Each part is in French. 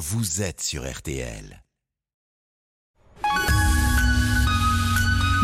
vous êtes sur RTL.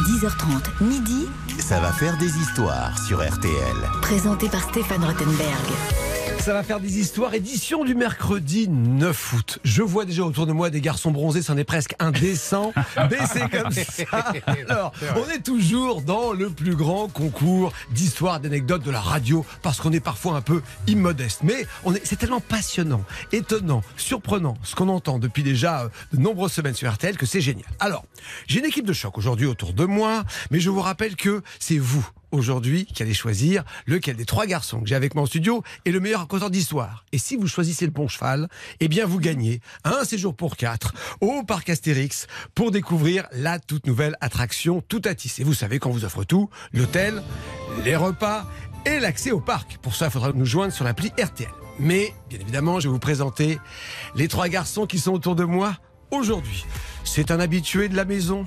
10h30, midi, Ça va faire des histoires sur RTL. présenté par Stéphane Rottenberg. Ça va faire des histoires. Édition du mercredi 9 août. Je vois déjà autour de moi des garçons bronzés, c'en est presque indécent. Mais c'est comme ça. Alors, on est toujours dans le plus grand concours d'histoires, d'anecdotes de la radio, parce qu'on est parfois un peu immodeste. Mais on est, c'est tellement passionnant, étonnant, surprenant, ce qu'on entend depuis déjà euh, de nombreuses semaines sur RTL, que c'est génial. Alors, j'ai une équipe de choc aujourd'hui autour de moi, mais je vous rappelle que c'est vous aujourd'hui qui allez choisir lequel des trois garçons que j'ai avec moi en studio est le meilleur raconteur d'histoire. Et si vous choisissez le bon cheval, eh bien vous gagnez un séjour pour quatre au parc Astérix pour découvrir la toute nouvelle attraction Tout à tisser. Vous savez qu'on vous offre tout, l'hôtel, les repas et l'accès au parc. Pour ça, il faudra nous joindre sur l'appli RTL. Mais, bien évidemment, je vais vous présenter les trois garçons qui sont autour de moi aujourd'hui. C'est un habitué de la maison,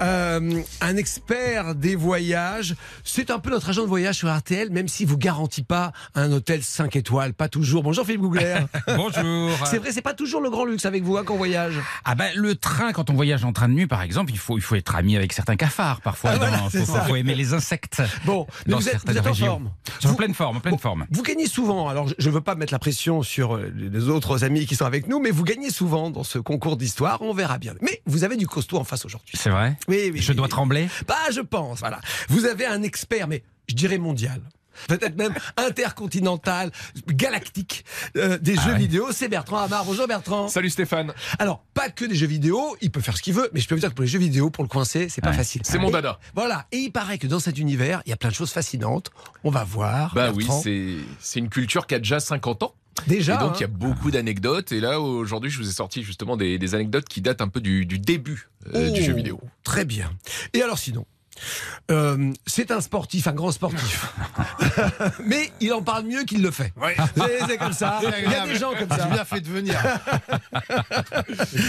euh, un expert des voyages. C'est un peu notre agent de voyage sur RTL, même s'il vous garantit pas un hôtel 5 étoiles, pas toujours. Bonjour Philippe Gougler. Bonjour. C'est vrai, c'est pas toujours le grand luxe avec vous hein, qu'on voyage. Ah ben le train quand on voyage en train de nuit par exemple, il faut il faut être ami avec certains cafards parfois. Ah, voilà, Il faut, aimer les insectes. Bon, mais Dans vous êtes, certaines vous êtes en régions. forme. Je en pleine forme, en pleine Bon, forme. Vous gagnez souvent, alors je ne veux pas mettre la pression sur euh, les autres amis qui sont avec nous, mais vous gagnez souvent dans ce concours d'histoire, on verra bien. Mais vous avez du costaud en face aujourd'hui. C'est vrai Oui, oui. Je oui, dois oui. trembler Bah, je pense, voilà. Vous avez un expert, mais je dirais mondial. Peut-être même intercontinental, galactique euh, des Ah jeux ouais. vidéo. C'est Bertrand Hamar. Bonjour Bertrand. Salut Stéphane, Alors, pas que des jeux vidéo, il peut faire ce qu'il veut, mais je peux vous dire que pour les jeux vidéo, pour le coincer, c'est pas facile. c'est mon Et- dada. Voilà. Et il paraît que dans cet univers, il y a plein de choses fascinantes. On va voir. Bah oui, Bertrand. c'est c'est une culture qui a déjà 50 ans. Déjà. et donc il y a hein. beaucoup d'anecdotes. Et là, aujourd'hui, je vous ai sorti justement des, des anecdotes qui datent un peu du, du début euh, du Oh, jeu vidéo. Très bien. Et alors sinon euh, c'est un sportif, un grand sportif. Mais il en parle mieux qu'il le fait. C'est- C'est comme ça. Il y a des gens comme ça. J'ai bien fait de venir.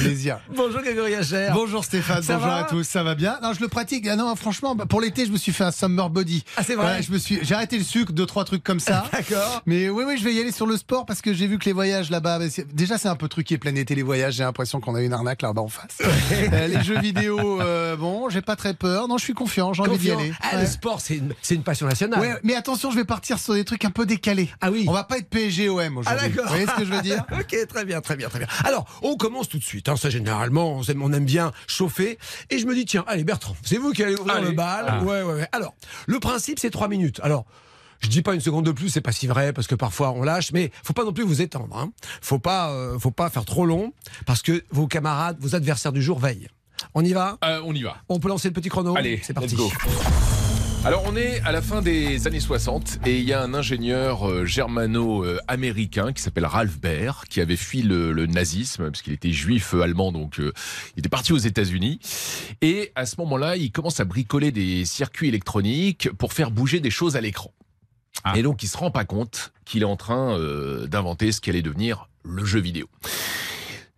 Plaisir. Bonjour Grégory Hacher. Bonjour Stéphane, Ça bonjour à tous, ça va bien? Non, je le pratique. Ah non, franchement, bah, pour l'été, je me suis fait un summer body. Ah, c'est vrai? Ouais, je me suis, j'ai arrêté le sucre, deux trois trucs comme ça. D'accord. Mais oui, oui, je vais y aller sur le sport parce que j'ai vu que les voyages là-bas, bah, déjà c'est un peu truqué plein été les voyages. J'ai l'impression qu'on a une arnaque là-bas en face. Euh, les jeux vidéo, euh, bon, j'ai pas très peur. Non, je suis confiant, j'ai envie d'y Confiant. aller. Ah, Ouais. le sport, c'est une, passion nationale. Ouais, mais attention, je vais partir sur des trucs un peu décalés. Ah oui. On va pas être PSG-OM Ah aujourd'hui. d'accord. Vous voyez ce que je veux dire Ok, très bien, très bien, très bien. Alors, on commence tout de suite. Hein, ça, généralement, on aime, on aime bien chauffer. Et je me dis, tiens, allez, Bertrand, c'est vous qui allez ouvrir Allez. le bal. Ah. Ouais, ouais, ouais. Alors, le principe, c'est trois minutes. Alors. Je dis pas une seconde de plus, c'est pas si vrai parce que parfois on lâche, mais faut pas non plus vous étendre. Hein. Faut pas, euh, faut pas faire trop long parce que vos camarades, vos adversaires du jour veillent. On y va Euh, on y va. On peut lancer le petit chrono Allez, c'est parti. let's go. Alors on est à la fin des années 60 et il y a un ingénieur euh, germano-américain qui s'appelle Ralph Baer qui avait fui le, le nazisme parce qu'il était juif euh, allemand donc euh, il était parti aux États-Unis et à ce moment-là il commence à bricoler des circuits électroniques pour faire bouger des choses à l'écran. Ah. Et donc il se rend pas compte qu'il est en train euh, d'inventer ce qui allait devenir le jeu vidéo.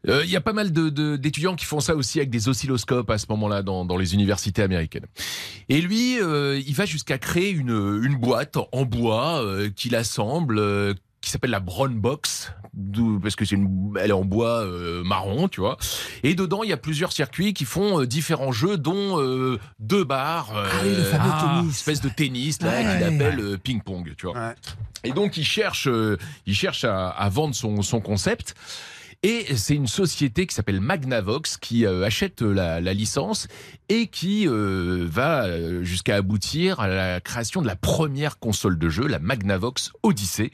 Euh, Il y a pas mal de- de- d'étudiants qui font ça aussi avec des oscilloscopes à ce moment-là dans, dans les universités américaines. Et lui, euh, il va jusqu'à créer une, une boîte en bois euh, qu'il assemble, euh, qui s'appelle la Brown Box, parce que c'est une, elle est en bois euh, marron, tu vois. Et dedans, il y a plusieurs circuits qui font euh, différents jeux, dont euh, deux barres, euh, Ah oui, le fameux ah, tennis. espèce de tennis là Ouais. qu'il appelle euh, ping-pong, tu vois. Ouais. Et donc, il cherche, euh, il cherche à, à vendre son, son concept. Et c'est une société qui s'appelle Magnavox qui euh, achète la, la licence et qui euh, va euh, jusqu'à aboutir à la création de la première console de jeu, la Magnavox Odyssey,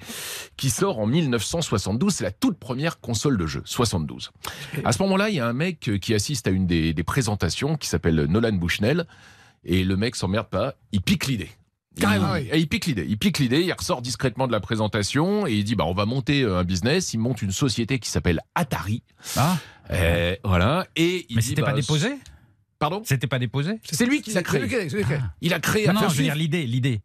qui sort en 1972. C'est la toute première console de jeu, 72. À ce moment-là, il y a un mec euh, qui assiste à une des, des présentations qui s'appelle Nolan Bushnell. Et le mec s'emmerde pas, il pique l'idée. Carrément. Il, il pique l'idée. Il pique l'idée. Il ressort discrètement de la présentation et il dit bah on va monter euh, un business. Il monte une société qui s'appelle Atari. Ah, Euh, voilà. Et il mais dit, c'était bah, pas déposé? Pardon? C'était pas déposé? C'est lui qui l'a créé. qui l'a- c'est lui qui l'a- Il a créé. Non, non, je veux dire l'idée, l'idée.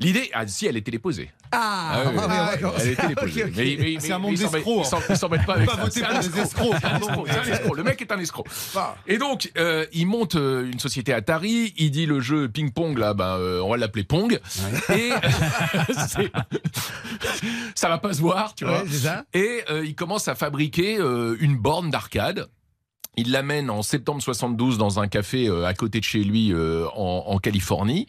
L'idée, ah si, elle est téléposée. Ah, Ah oui, ah, oui, d'accord. Elle est téléposée. Ok, ok. Mais- mais- C'est un monde d'escrocs, ils s'en- Ils s'embêtent pas avec Pas ça. voter C'est pour un des escroc. escrocs, escroc. Le mec est un escroc. Ah. Et donc, euh, il monte euh, une société Atari. Il dit le jeu ping-pong, là, ben, euh, on va l'appeler Pong. Et c'est- ça va pas se voir, tu vois. Ouais, c'est ça. Et euh, il commence à fabriquer euh, une borne d'arcade. Il l'amène en septembre 72 dans un café euh, à côté de chez lui euh, en, en Californie.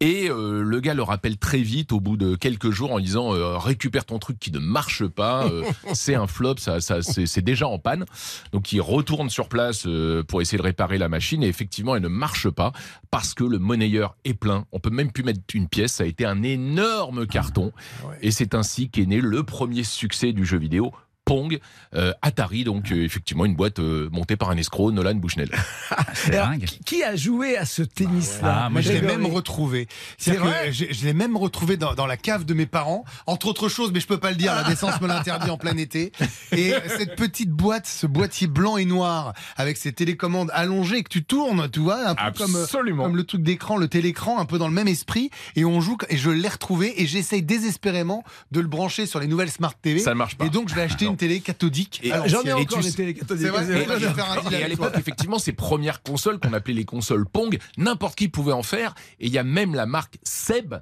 Et euh, le gars le rappelle très vite au bout de quelques jours en disant euh, récupère ton truc qui ne marche pas, euh, c'est un flop, ça, ça c'est déjà en panne. Donc il retourne sur place euh, pour essayer de réparer la machine et effectivement elle ne marche pas parce que le monnayeur est plein. On peut même plus mettre une pièce. Ça a été un énorme carton et c'est ainsi qu'est né le premier succès du jeu vidéo. Pong, euh, Atari, donc euh, effectivement une boîte euh, montée par un escroc, Nolan Bushnell. C'est Alors, dingue. qui- a joué à ce tennis-là Ah, Moi, je l'ai même retrouvé. C'est C'est-à-dire vrai que je, je l'ai même retrouvé dans, dans la cave de mes parents, entre autres choses, mais je peux pas le dire, la décence me l'interdit en plein été. Et cette petite boîte, ce boîtier blanc et noir, avec ces télécommandes allongées que tu tournes, tu vois, un peu comme, le truc d'écran, le télécran, un peu dans le même esprit. Et on joue, et je l'ai retrouvé, et j'essaye désespérément de le brancher sur les nouvelles Smart TV. Ça ne marche pas. Et donc, je vais acheter Non. Une télé cathodique. Et- à J'en ai encore tu des télé cathodiques. Et- à l'époque, effectivement, ces premières consoles qu'on appelait les consoles Pong, n'importe qui pouvait en faire. Et il y a même la marque Seb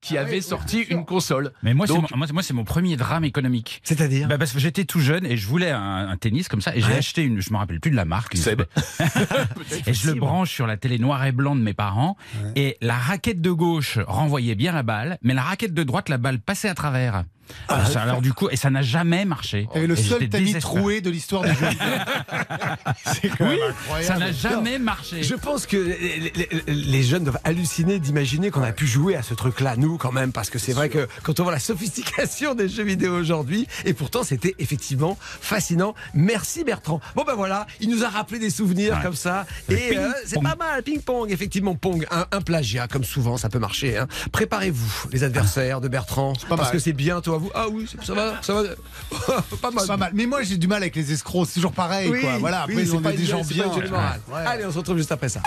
qui Ah avait oui, sorti une console. Mais moi, c'est Donc- mon, moi, moi, c'est mon premier drame économique. C'est-à-dire Bah, parce que j'étais tout jeune et je voulais un, un tennis comme ça et j'ai Ouais. acheté une, je me rappelle plus de la marque. Seb. Et je le branche sur la télé noir et blanc de mes parents. Et la raquette de gauche renvoyait bien la balle, mais la raquette de droite, la balle passait à travers. Alors, ça- alors du coup, et ça n'a jamais marché. T'avais le Et seul tamis désespéré. troué de l'histoire du jeu. C'est quand même incroyable. Ça n'a jamais marché. Je pense que les, les- les jeunes doivent halluciner d'imaginer qu'on a pu jouer à ce truc-là, nous, quand même, parce que c'est vrai que quand on voit la sophistication des jeux vidéo aujourd'hui, et pourtant c'était effectivement fascinant. Merci Bertrand. Bon ben voilà, il nous a rappelé des souvenirs Ouais. comme ça, Le et euh, c'est ping-pong. pas mal, ping-pong, effectivement, pong, un, un plagiat, comme souvent, ça peut marcher. hein. Préparez-vous, les adversaires de Bertrand, pas parce mal. que c'est bientôt à vous. Ah oui, ça va, ça va, pas mal. Pas mal. Mais moi, j'ai du mal avec les escrocs. C'est toujours pareil, Oui, quoi. Voilà. Après, oui, on est des gens bien. Ouais. Allez, on se retrouve juste après ça.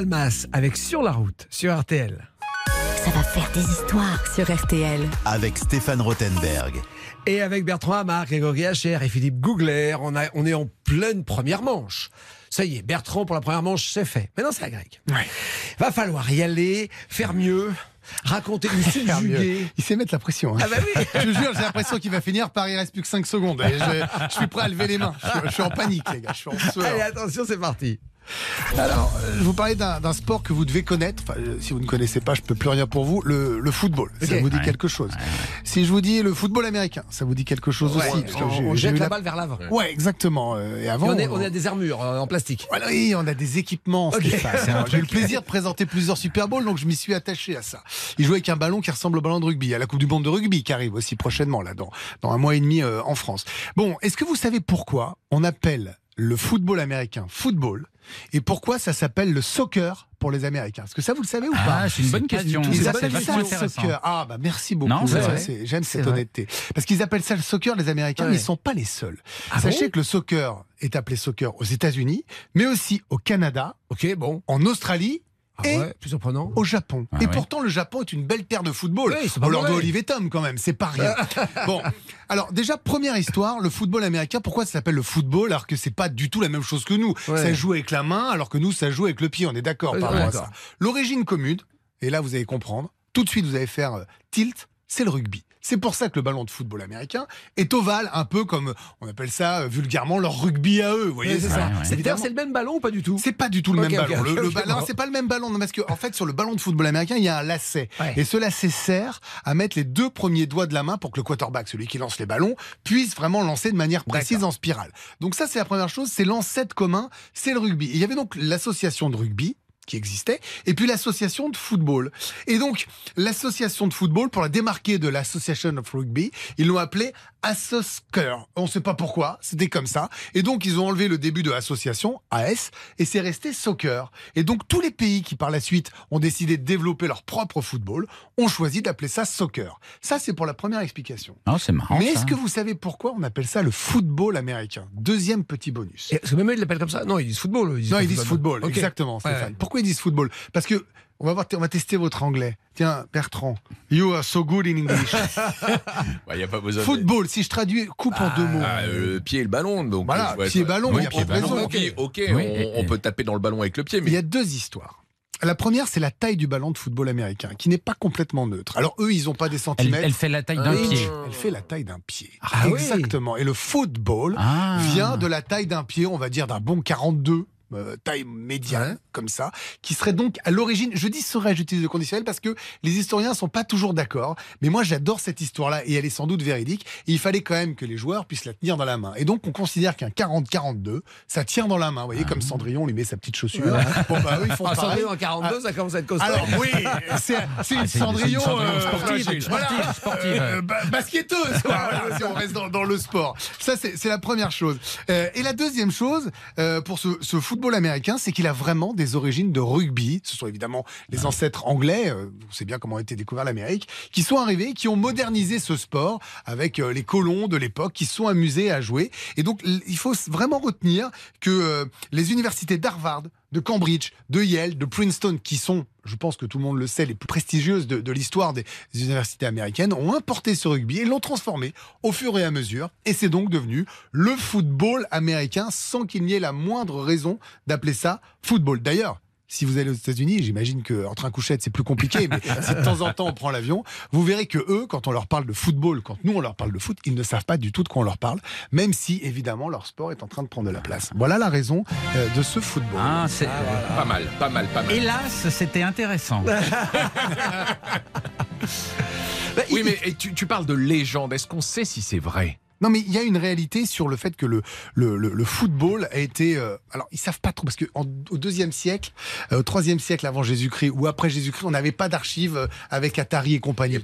Palmas avec Sur la route sur RTL. Ça va faire des histoires sur RTL. Avec Stéphane Rothenberg. Et avec Bertrand Hamar, Grégory Hacher et Philippe Gougler, on, a, on est en pleine première manche. Ça y est, Bertrand pour la première manche, c'est fait. Maintenant, c'est à Greg. Va falloir y aller, faire mieux, raconter, nous subjuguer. Il sait mettre la pression. hein. Ah bah oui Je te jure, j'ai l'impression qu'il va finir par il reste plus que 5 secondes. Et je, je suis prêt à lever les mains. Je, suis- je suis en panique, les gars. Je suis en sueur. Allez, attention, c'est parti. Alors, euh, je vous parlais d'un d'un sport que vous devez connaître. Enfin, euh, si vous ne connaissez pas, je peux plus rien pour vous. Le, le football, ça vous dit Ouais. quelque chose. Si je vous dis le football américain, ça vous dit quelque chose Ouais, aussi. parce que on, jette la la- balle vers l'avant. Ouais, exactement. Euh, Et Et avant, on, est- on- on a des armures euh, en plastique. Voilà, oui, on a des équipements. Ok. Stéphane. Alors, J'ai eu le plaisir de présenter plusieurs Super Bowls, donc je m'y suis attaché à ça. Il jouait avec un ballon qui ressemble au ballon de rugby. Il y a la Coupe du Monde de rugby qui arrive aussi prochainement, là, dans, dans un mois et demi euh, en France. Bon, est-ce que vous savez pourquoi on appelle le football américain football et pourquoi ça s'appelle le soccer pour les Américains? Est-ce que ça, vous le savez ou pas? Ah, c'est une bonne question. ils appellent ça le soccer. Ah, bah merci beaucoup. Non, c'est Ouais, vrai. c'est- J'aime C'est cette vrai. honnêteté. Parce qu'ils appellent ça le soccer, les Américains, Ouais. mais ils sont pas les seuls. Ah Sachez bon? que le soccer est appelé soccer aux États-Unis, mais aussi au Canada, Ok, bon. en Australie Ah et ouais, plus surprenant. au Japon. Ah et ouais. pourtant, le Japon est une belle terre de football. Oui, On leur doit et Tom quand même, c'est pas rien. bon, alors déjà, première histoire, le football américain, pourquoi ça s'appelle le football alors que c'est pas du tout la même chose que nous? Ouais. Ça joue avec la main alors que nous, ça joue avec le pied, on est d'accord par rapport à ça. L'origine commune, et là vous allez comprendre, tout de suite vous allez faire euh, tilt, c'est le rugby. C'est pour ça que le ballon de football américain est ovale, un peu comme on appelle ça euh, vulgairement leur rugby à eux. Vous voyez, c'est c'est ça. ouais. Le même ballon ou pas du tout? C'est pas du tout le même ballon. ok, Le, ballon, c'est pas le même ballon, non, parce que en fait, sur le ballon de football américain, il y a un lacet. Ouais. Et ce lacet sert à mettre les deux premiers doigts de la main pour que le quarterback, celui qui lance les ballons, puisse vraiment lancer de manière précise en spirale. Donc ça, c'est la première chose. C'est l'ancêtre commun, c'est le rugby. Et il y avait donc l'association de rugby qui existait, et puis l'association de football. Et donc, l'association de football, pour la démarquer de l'association of rugby, ils l'ont appelée Assoscur. On ne sait pas pourquoi, c'était comme ça. Et donc, ils ont enlevé le début de association, AS, et c'est resté soccer. Et donc, tous les pays qui, par la suite, ont décidé de développer leur propre football, ont choisi d'appeler ça soccer. Ça, c'est pour la première explication. Oh, c'est marrant. Mais est-ce que vous savez pourquoi on appelle ça le football américain? Deuxième petit bonus. Et- Parce que même ils l'appellent comme ça? Non, ils disent football. eux, Non, pas ils disent football, exactement, Ouais, Stéphane. ouais. Pourquoi ils disent football Parce que on va voir, on va tester votre anglais. Tiens, Bertrand, you are so good in English. Il n'y a pas besoin de- football, si je traduis, coupe en deux mots. Ah, euh, le pied et le ballon. Donc, Voilà, euh, ouais, pied et ballon, il y a pied pas et de raison. Ok, Oui, on, et- on peut taper dans le ballon avec le pied, Il mais y a deux histoires. La première, c'est la taille du ballon de football américain, qui n'est pas complètement neutre. Alors eux, ils n'ont pas des centimètres. elle fait la taille d'un Oui. pied. Elle fait la taille d'un pied. Ah oui. Exactement. Et le football Ah. vient de la taille d'un pied, on va dire d'un bon 42. Euh, taille médiane, Ouais. comme ça, qui serait donc à l'origine, je dis serait, j'utilise le conditionnel parce que les historiens sont pas toujours d'accord, mais moi j'adore cette histoire-là et elle est sans doute véridique, et il fallait quand même que les joueurs puissent la tenir dans la main. Et donc on considère qu'un 40-42, ça tient dans la main, vous voyez, comme Cendrillon lui met sa petite chaussure. Bon bah eux ils font Ah, pareil. Cendrillon en 42, ça commence à être costaud. Alors oui, c'est une Ah, une- Cendrillon euh, sportive, voilà, sportive, euh, basketteuse, quoi, voilà, si on reste dans, dans le sport. Ça, c'est c'est la première chose. Euh, et la deuxième chose, euh, pour ce, ce football américain, c'est qu'il a vraiment des origines de rugby. Ce sont évidemment les ancêtres anglais, euh, on sait bien comment a été découvert l'Amérique, qui sont arrivés, qui ont modernisé ce sport avec euh, les colons de l'époque, qui se sont amusés à jouer. Et donc, il faut vraiment retenir que euh, les universités d'Harvard, de Cambridge, de Yale, de Princeton, qui sont, je pense que tout le monde le sait, les plus prestigieuses de, l'histoire des universités américaines, ont importé ce rugby et l'ont transformé au fur et à mesure. Et c'est donc devenu le football américain sans qu'il n'y ait la moindre raison d'appeler ça football. D'ailleurs, si vous allez aux États-Unis, j'imagine qu'en train couchette c'est plus compliqué, mais si de temps en temps on prend l'avion, vous verrez que eux, quand on leur parle de football, quand nous on leur parle de foot, ils ne savent pas du tout de quoi on leur parle, même si évidemment leur sport est en train de prendre de la place. Voilà la raison euh, de ce football. Ah, c'est- Pas mal, pas mal, pas mal. Hélas, c'était intéressant. Oui, mais tu, tu parles de légende. Est-ce qu'on sait si c'est vrai? Non, mais il y a une réalité sur le fait que le, le, le, le football a été. euh, alors, ils savent pas trop, parce qu'au deuxième siècle, euh, au troisième siècle avant Jésus-Christ ou après Jésus-Christ, on n'avait pas d'archives euh, avec Atari et compagnie.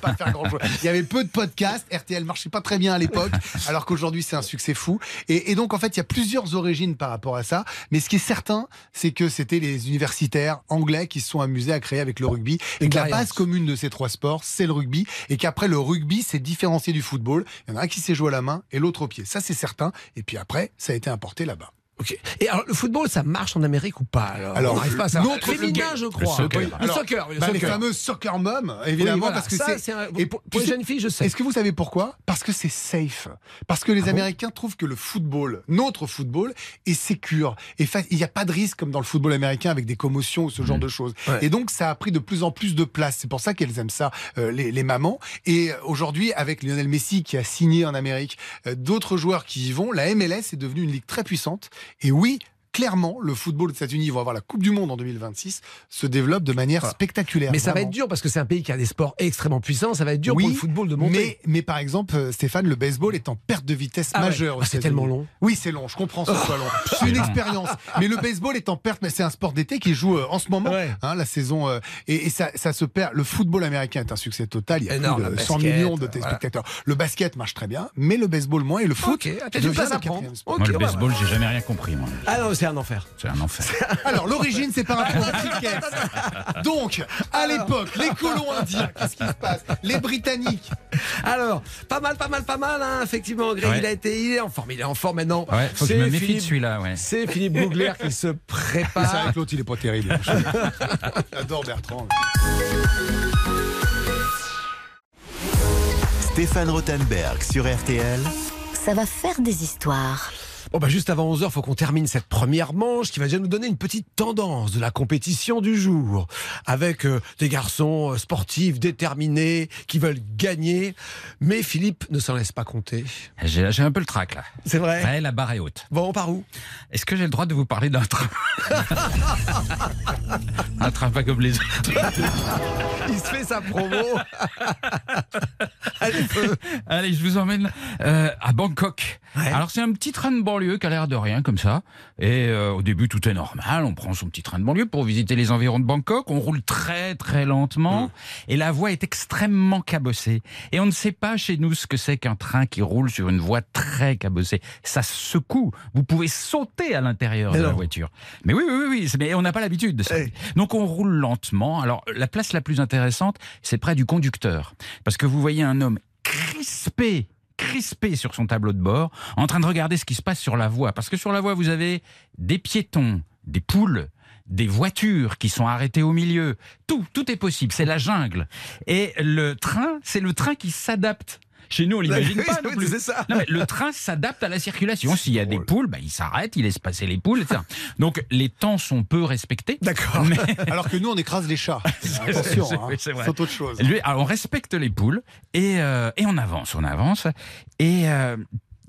pas faire grand-chose. Il y avait peu de podcasts. RTL marchait pas très bien à l'époque, alors qu'aujourd'hui, c'est un succès fou. Et, et donc, en fait, il y a plusieurs origines par rapport à ça. Mais ce qui est certain, c'est que c'était les universitaires anglais qui se sont amusés à créer avec le rugby. Et que la base commune de ces trois sports, c'est le rugby. Et qu'après, le rugby s'est différencié du football. Il y en a un qui s'est joué à la main et l'autre au pied. Ça, c'est certain. Et puis après, ça a été importé là-bas. Ok. Et alors, le football, ça marche en Amérique ou pas Alors, Alors, on n'arrive pas à savoir. notre Féminin, je Le crois. soccer. Oui, Le soccer, le Bah, les soccer. fameuses soccer moms, Oui, évidemment, voilà. parce que Ça, c'est. c'est un- et pour, les sais- jeunes filles, je sais. Est-ce que vous savez pourquoi? Parce que c'est safe. Parce que les Ah bon? Américains trouvent que le football, notre football, est sécure. Et fa- il n'y a pas de risque comme dans le football américain avec des commotions ou ce genre de choses. Ouais. Et donc, ça a pris de plus en plus de place. C'est pour ça qu'elles aiment ça, euh, les, les mamans. Et euh, aujourd'hui, avec Lionel Messi qui a signé en Amérique, euh, d'autres joueurs qui y vont, la MLS est devenue une ligue très puissante. Et oui, clairement, le football des États-Unis, ils vont avoir la Coupe du Monde en 2026, se développe de manière Voilà. spectaculaire. Mais ça va être dur parce que c'est un pays qui a des sports extrêmement puissants. Ça va être dur Oui, pour le football de monter. Mais, mais par exemple, euh, Stéphane, le baseball est en perte de vitesse Ah ouais. majeure. aux Ah, c'est tellement long. Oui, c'est long. Je comprends que ce soit long. C'est une expérience. Mais le baseball est en perte. Mais c'est un sport d'été qui joue euh, en ce moment. Ouais. hein, la saison euh, et, et ça, ça se perd. Le football américain est un succès total. Il y a Énorme, plus de le 100 basket, millions de voilà. téléspectateurs. Le basket marche très bien, mais le baseball moins et le foot. Ok, ah, le à sport. Moi, le ouais, baseball, j'ai jamais rien compris, moi. Ah c'est un enfer. C'est un enfer. Alors, l'origine, c'est par rapport au cricket. Donc, à l'époque, les colons indiens, qu'est-ce qui se passe? Les Britanniques, Alors, pas mal, pas mal, pas mal, hein, effectivement. Greg, Ouais. il a été, il est en forme, il est en forme maintenant. Ouais, faut que je C'est me méfie de Philippe- celui-là, ouais. C'est Philippe Bougler qui se c'est prépare. vrai que l'autre, il est pas terrible. J'adore Bertrand. Stéphane Rothenberg sur RTL. Ça va faire des histoires. Bon, bah, juste avant 11h, faut qu'on termine cette première manche qui va déjà nous donner une petite tendance de la compétition du jour. Avec euh, des garçons euh, sportifs, déterminés, qui veulent gagner. Mais Philippe ne s'en laisse pas compter. J'ai j'ai un peu le trac, là. C'est vrai Ouais, la barre est haute. Bon, on part où? Est-ce que j'ai le droit de vous parler d'un train? Un train pas comme les autres. Il se fait sa promo. Allez, feu. Allez, je vous emmène euh, à Bangkok. Ouais. Alors c'est un petit train de banlieue qui a l'air de rien comme ça. Et euh, au début tout est normal, on prend son petit train de banlieue pour visiter les environs de Bangkok, on roule très très lentement et la voie est extrêmement cabossée. Et on ne sait pas chez nous ce que c'est qu'un train qui roule sur une voie très cabossée. Ça secoue, vous pouvez sauter à l'intérieur de la voiture. Mais oui, oui, oui, oui, mais on n'a pas l'habitude de ça. Hey. Donc on roule lentement. Alors la place la plus intéressante, c'est près du conducteur. Parce que vous voyez un homme crispé crispé sur son tableau de bord, en train de regarder ce qui se passe sur la voie. Parce que sur la voie, vous avez des piétons, des poules, des voitures qui sont arrêtées au milieu. Tout, tout est possible. C'est la jungle. Et le train, c'est le train qui s'adapte. Chez nous, on l'imagine pas non plus. c'est ça. Non, mais le train s'adapte à la circulation. S'il y a des poules, bah, il s'arrête, il laisse passer les poules, etc. Donc les temps sont peu respectés. D'accord. Mais Alors que nous, on écrase les chats. Attention, c'est- hein, c'est autre chose. lui, alors, on respecte les poules et, euh, et on avance, on avance. Et euh,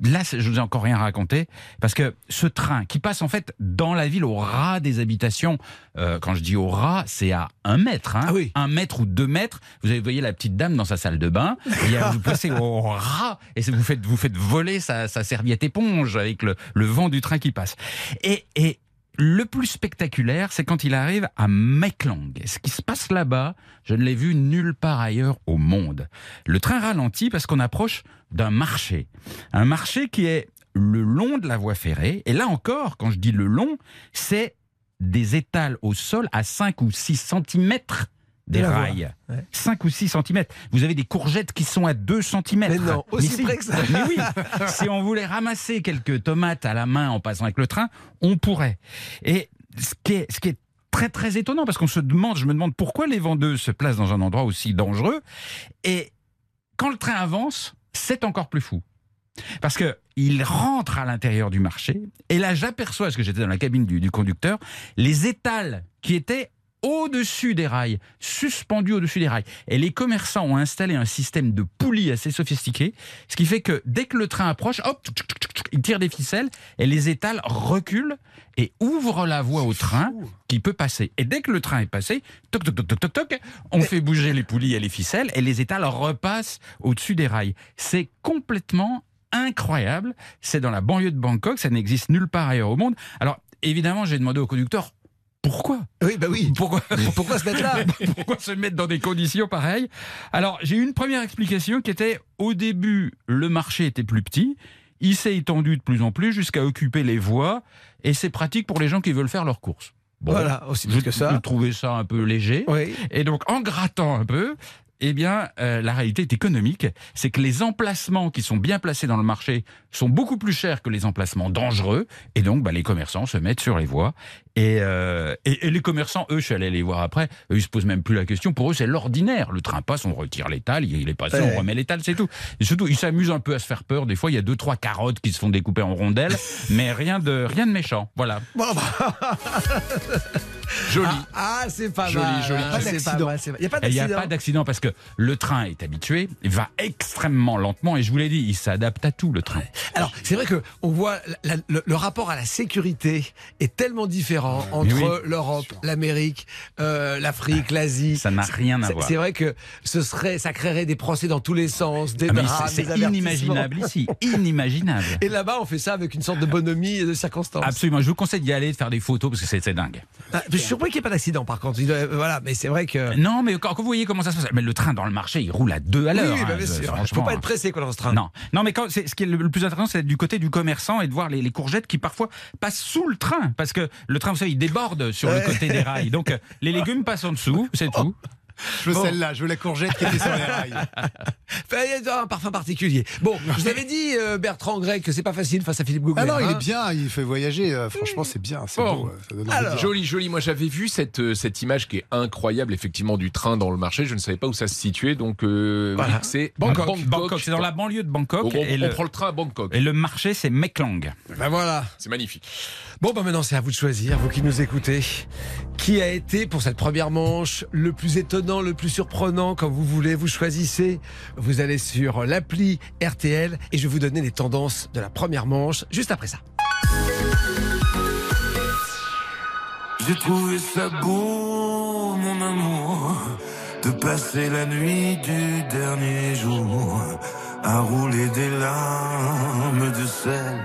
là, je vous ai encore rien raconté parce que ce train qui passe en fait dans la ville au ras des habitations. euh, quand je dis au ras, c'est à un mètre, hein, Ah oui. un mètre ou deux mètres. Vous avez, voyez la petite dame dans sa salle de bain. Et vous passez au ras et vous faites vous faites voler sa, sa serviette éponge avec le, le vent du train qui passe. Et, et le plus spectaculaire, c'est quand il arrive à Meklang. Ce qui se passe là-bas, je ne l'ai vu nulle part ailleurs au monde. Le train ralentit parce qu'on approche d'un marché. Un marché qui est le long de la voie ferrée. Et là encore, quand je dis le long, c'est des étals au sol à 5 ou 6 centimètres des la rails. Ouais. 5 ou 6 centimètres. Vous avez des courgettes qui sont à 2 centimètres. Mais non, aussi si. près que ça. Mais oui, si on voulait ramasser quelques tomates à la main en passant avec le train, on pourrait. Et ce qui est, ce qui est très très étonnant, parce qu'on se demande, je me demande pourquoi les vendeuses se placent dans un endroit aussi dangereux. Et quand le train avance, c'est encore plus fou. Parce que il rentre à l'intérieur du marché, et là j'aperçois, parce que j'étais dans la cabine du, du conducteur, les étals qui étaient au-dessus des rails, suspendus au-dessus des rails. Et les commerçants ont installé un système de poulies assez sophistiqué, ce qui fait que dès que le train approche, hop, ils tirent des ficelles et les étals reculent et ouvrent la voie au train qui peut passer. Et dès que le train est passé, toc, toc, toc, toc, toc, toc, on fait bouger les poulies et les ficelles et les étals repassent au-dessus des rails. C'est complètement incroyable. C'est dans la banlieue de Bangkok, ça n'existe nulle part ailleurs au monde. Alors, évidemment, j'ai demandé au conducteur pourquoi Oui, bah oui. Pourquoi Pourquoi se mettre là Pourquoi se mettre dans des conditions pareilles Alors, j'ai eu une première explication qui était au début, le marché était plus petit, il s'est étendu de plus en plus jusqu'à occuper les voies, et c'est pratique pour les gens qui veulent faire leurs courses. Bon, Voilà, aussi je, que ça. je trouvais ça un peu léger. Oui. Et donc, en grattant un peu, eh bien, euh, la réalité est économique. C'est que les emplacements qui sont bien placés dans le marché sont beaucoup plus chers que les emplacements dangereux. Et donc, bah, les commerçants se mettent sur les voies. Et, euh, et, et les commerçants, eux, je suis allé les voir après, eux, ils se posent même plus la question. Pour eux, c'est l'ordinaire. Le train passe, on retire l'étal, il est passé, Ouais. on remet l'étal, c'est tout. Et surtout, ils s'amusent un peu à se faire peur. Des fois, il y a deux, trois carottes qui se font découper en rondelles, mais rien de, rien de méchant. Voilà. Bah, Joli. ah, c'est pas Joli, mal. joli. d'accident. Il n'y a pas Et Il n'y a d'accident. pas d'accident parce que le train est habitué, il va extrêmement lentement et je vous l'ai dit, il s'adapte à tout le train. Alors, c'est vrai que on voit la- la- le, le rapport à la sécurité est tellement différent entre oui. l'Europe, l'Amérique, euh, l'Afrique, l'Asie. Ça n'a rien à voir. C'est vrai que ce serait, ça créerait des procès dans tous les sens, des Ah, mais drames, c'est inimaginable ici, inimaginable. Et là-bas, on fait ça avec une sorte de bonhomie et de circonstances. Absolument, je vous conseille d'y aller, de faire des photos parce que c'est c'est dingue. Ah, je suis surpris qu'il n'y ait pas d'accident, par contre. Doit- voilà, mais c'est vrai que. Non, mais quand, quand vous voyez comment ça se passe, mais le train dans le marché, il roule à deux à l'heure. oui, bah, hein, bien sûr. Il ne faut pas être pressé quoi, dans ce train. Non, non, mais quand, c'est- ce qui est le, plus intéressant, c'est d'être du côté du commerçant et de voir les, les courgettes qui parfois passent sous le train, parce que le train, vous savez, il déborde sur le Ouais. côté des rails. Donc euh, les légumes passent en dessous, c'est tout. Je veux Bon. celle-là, je veux la courgette qui était sur les rails. Enfin, il y a un parfum particulier. Bon, je vous avais dit, euh, Bertrand Grec, que c'est pas facile face à Philippe Gougler. Ah non, il hein. est bien, il fait voyager. euh, franchement, c'est bien, c'est Bon. beau. euh, ça donne Alors. Joli, joli. Moi, j'avais vu cette, euh, cette image qui est incroyable, effectivement, du train dans le marché. Je ne savais pas où ça se situait. Donc, euh, Voilà. oui, c'est à Bangkok. Bangkok, c'est dans la banlieue de Bangkok On, on- et, on le, prend le train à Bangkok. et le marché, c'est Meklang. Ben voilà. C'est magnifique. Bon, ben maintenant, c'est à vous de choisir, vous qui nous écoutez. Qui a été, pour cette première manche, le plus étonnant, le plus surprenant, comme vous voulez, vous choisissez. Vous allez sur l'appli RTL et je vais vous donner les tendances de la première manche juste après ça. J'ai trouvé ça beau, mon amour, de passer la nuit du dernier jour à rouler des larmes de sel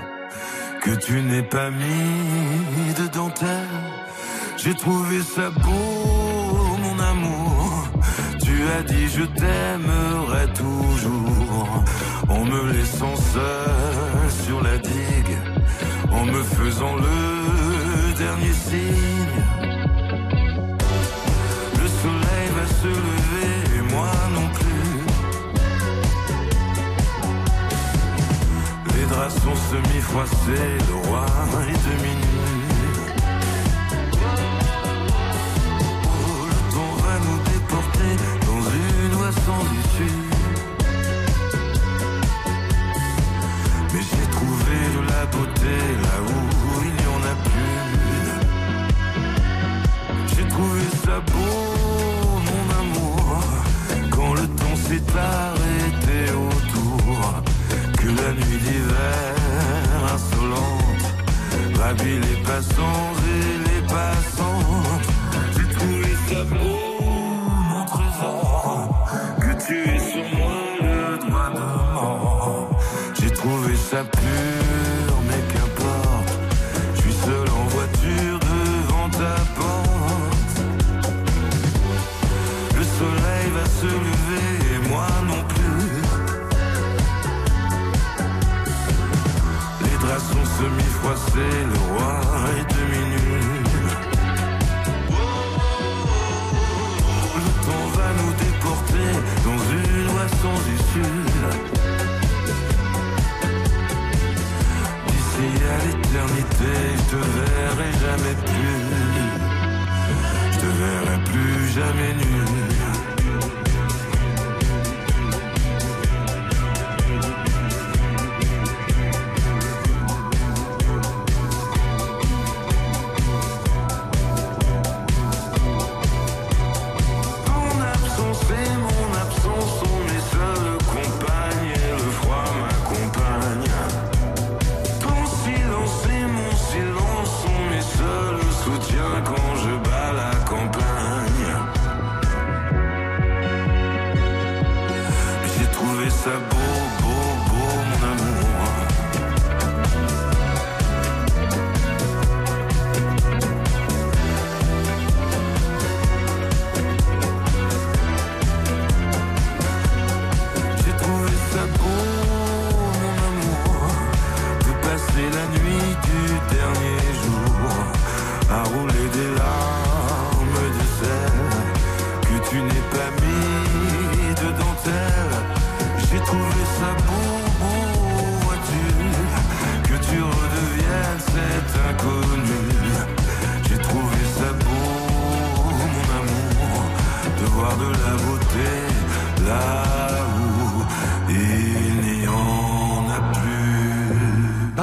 que tu n'es pas mis de dentelle. J'ai trouvé ça beau. Tu as dit je t'aimerai toujours en me laissant seul sur la digue, en me faisant le dernier signe. Le soleil va se lever et moi non plus. Les draps sont semi-froissés, le roi est demi Mais j'ai trouvé de la beauté là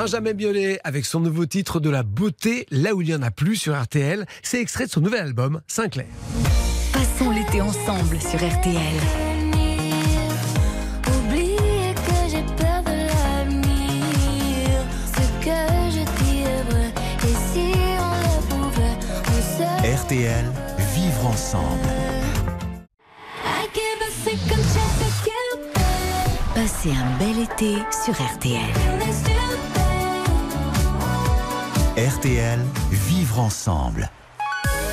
Benjamin Biolay avec son nouveau titre de la beauté, là où il n'y en a plus sur RTL. C'est extrait de son nouvel album, Sinclair. Passons l'été ensemble sur RTL. Oubliez que j'ai peur de l'avenir. Ce que je dis est vrai. Et si on le pouvait, on se. RTL, vivre ensemble. Passez un bel été sur RTL. RTL, vivre ensemble.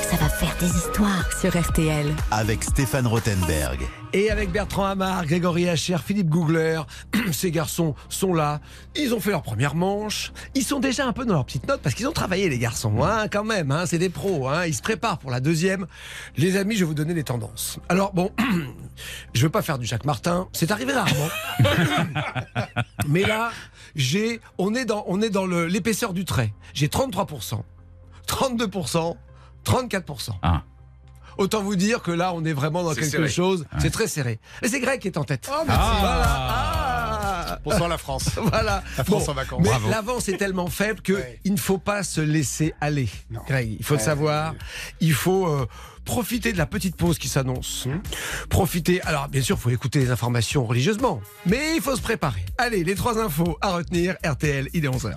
Ça va faire des histoires sur RTL. Avec Stéphane Rothenberg. Et avec Bertrand Hamar, Grégory Hacher, Philippe Googler, ces garçons sont là. Ils ont fait leur première manche. Ils sont déjà un peu dans leur petite note parce qu'ils ont travaillé, les garçons, hein, quand même. Hein, c'est des pros. Hein, ils se préparent pour la deuxième. Les amis, je vais vous donner les tendances. Alors, bon, je veux pas faire du Jacques Martin. C'est arrivé rarement. Mais là, j'ai, on est dans, on est dans le- l'épaisseur du trait. J'ai 33%, 32%, 34%. Ah. Autant vous dire que là, on est vraiment dans C'est quelque serré. chose. C'est très serré. Et c'est Greg qui est en tête. Oh, merci. Voilà. Ah. Bonsoir la France. Voilà. La France en vacances. Mais l'avance est tellement faible que Ouais. il ne faut pas se laisser aller. Non. Greg, il faut le savoir. ouais. Il faut euh, profiter de la petite pause qui s'annonce. Profiter. Alors, bien sûr, il faut écouter les informations religieusement, mais il faut se préparer. Allez, les trois infos à retenir. RTL, il est 11h.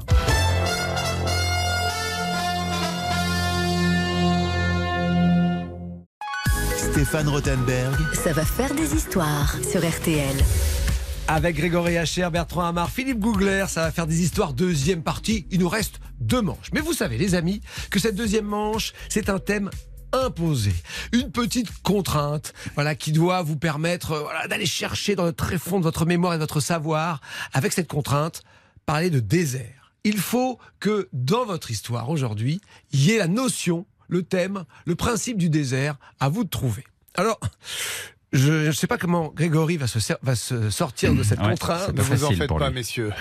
Stéphane Rothenberg. Ça va faire des histoires sur RTL. Avec Grégory Hacher, Bertrand Hamar, Philippe Googler, ça va faire des histoires deuxième partie. Il nous reste deux manches. Mais vous savez, les amis, que cette deuxième manche, c'est un thème imposé, une petite contrainte, voilà, qui doit vous permettre, euh, voilà, d'aller chercher dans le très fond de votre mémoire et de votre savoir, avec cette contrainte, parler de désert. Il faut que dans votre histoire aujourd'hui, il y ait la notion, le thème, le principe du désert à vous de trouver. Alors, je ne sais pas comment Grégory va se, ser- va se sortir de cette Ouais, contrainte. Ne vous en faites pas, lui. messieurs.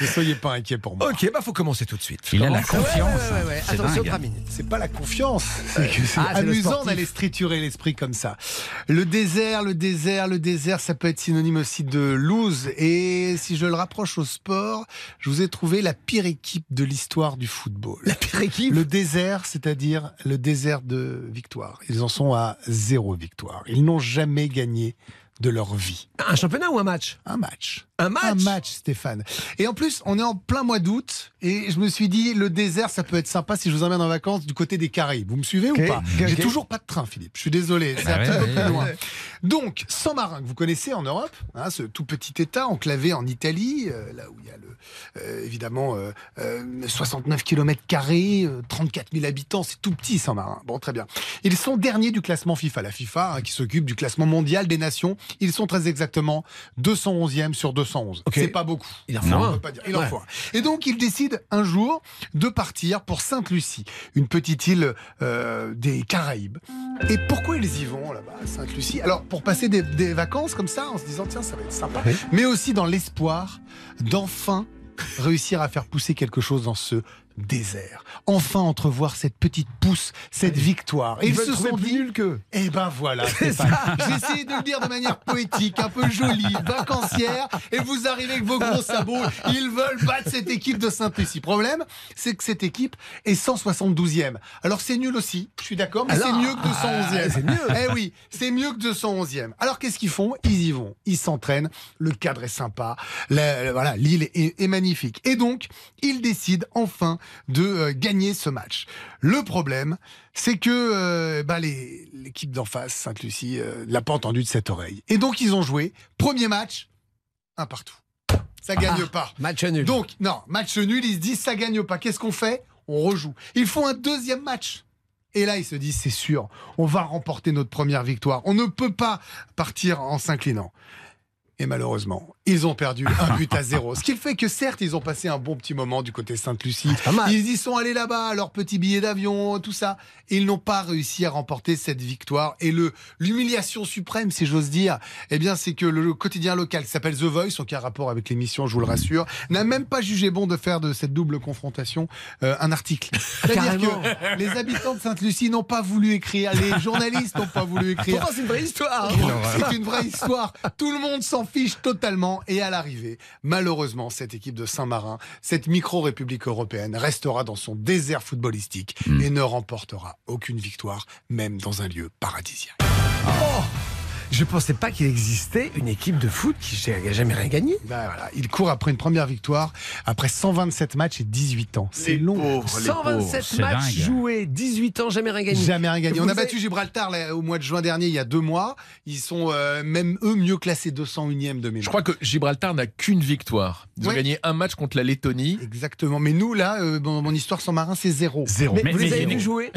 ne soyez pas inquiets pour moi. Ok, bah faut commencer tout de suite. Il a la confiance, ouais, ouais, Attention, dingue. 3 minutes. C'est pas la confiance, c'est que c'est Ah, c'est le amusant d'aller se triturer l'esprit comme ça. Le désert, le désert, le désert, ça peut être synonyme aussi de lose. Et si je le rapproche au sport, je vous ai trouvé la pire équipe de l'histoire du football. La pire équipe? Le désert, c'est-à-dire le désert de victoire. Ils en sont à zéro victoire. Ils n'ont jamais gagné de leur vie. Un championnat ou un match? Un match. Un match Un match, Stéphane. Et en plus, on est en plein mois d'août et je me suis dit, le désert, ça peut être sympa si je vous emmène en vacances du côté des Caraïbes. Vous me suivez ou pas ok, J'ai toujours pas de train, Philippe. Je suis désolé. C'est Ah un ouais, petit peu ouais, plus ouais, loin. Donc, San Marin, que vous connaissez en Europe, hein, ce tout petit État enclavé en Italie, euh, là où il y a le, euh, évidemment euh, euh, 69 km carrés, 34 000 habitants, c'est tout petit San Marin. Bon, très bien. Ils sont derniers du classement FIFA, la FIFA hein, qui s'occupe du classement mondial des nations. Ils sont très exactement 211e sur 211. Ok. C'est pas beaucoup. Il en faut un. peut pas dire. Il en Ouais. faut un. Et donc, il décide un jour de partir pour Sainte-Lucie, une petite île euh, des Caraïbes. Et pourquoi ils y vont là-bas, à Sainte-Lucie? Alors, pour passer des, des vacances comme ça, en se disant, tiens, ça va être sympa, Oui. mais aussi dans l'espoir d'enfin réussir à faire pousser quelque chose dans ce désert. Enfin entrevoir cette petite pousse, cette victoire. Et Ils ils se sont dit, nul qu'eux. eh ben voilà, Stéphane. J'ai essayé de le dire de manière poétique, un peu jolie, vacancière, et vous arrivez avec vos gros sabots. Ils veulent battre cette équipe de Saint-Lucie. Problème, c'est que cette équipe est 172e. Alors c'est nul aussi, je suis d'accord, mais c'est mieux que 211e. ah, c'est mieux. Eh oui, c'est mieux que 211e. Alors qu'est-ce qu'ils font? Ils y vont, ils s'entraînent, le cadre est sympa, la- la- voilà, l'île est, est magnifique. Et donc, ils décident enfin de euh, gagner ce match. Le problème, c'est que euh, bah, les- l'équipe d'en face, Sainte-Lucie, euh, l'a pas entendu de cette oreille. Et donc, ils ont joué. Premier match, un partout. Ça gagne Ah, pas. Match nul. Donc, non, match nul, ils se disent ça gagne pas. Qu'est-ce qu'on fait? On rejoue. Ils font un deuxième match. Et là, ils se disent, c'est sûr, on va remporter notre première victoire. On ne peut pas partir en s'inclinant. Et malheureusement, ils ont perdu un but à zéro. Ce qui fait que certes, ils ont passé un bon petit moment du côté Sainte-Lucie. mal. Ils y sont allés là-bas, leur petit billet d'avion, tout ça. Et ils n'ont pas réussi à remporter cette victoire. Et le l'humiliation suprême, si j'ose dire, eh bien, c'est que le quotidien local qui s'appelle The Voice, donc qui a un rapport avec l'émission, je vous le rassure, n'a même pas jugé bon de faire de cette double confrontation euh, un article. C'est-à-dire carrément. que les habitants de Sainte-Lucie n'ont pas voulu écrire, les journalistes n'ont pas voulu écrire. C'est une vraie histoire. hein. C'est une vraie histoire. Tout le monde s'en fiche totalement. Et à l'arrivée, malheureusement, cette équipe de Saint-Marin, cette micro-république européenne, restera dans son désert footballistique et ne remportera aucune victoire, même dans un lieu paradisiaque. Je pensais pas qu'il existait une équipe de foot qui n'a jamais rien gagné. Ben voilà, il court après une première victoire, après 127 matchs et 18 ans. C'est long. pauvres, les pauvres. 127 c'est matchs dingue. joués, 18 ans, jamais rien gagné. Jamais rien gagné. Vous On a avez- battu Gibraltar là, au mois de juin dernier, il y a deux mois. Ils sont euh, même eux mieux classés 201e de mémoire. Je crois que Gibraltar n'a qu'une victoire. Ils ont gagné un match contre la Lettonie. Exactement. Mais nous, là, euh, mon, mon histoire sans marin, c'est zéro. Zéro. Mais, Mais- vous les avez vus jouer?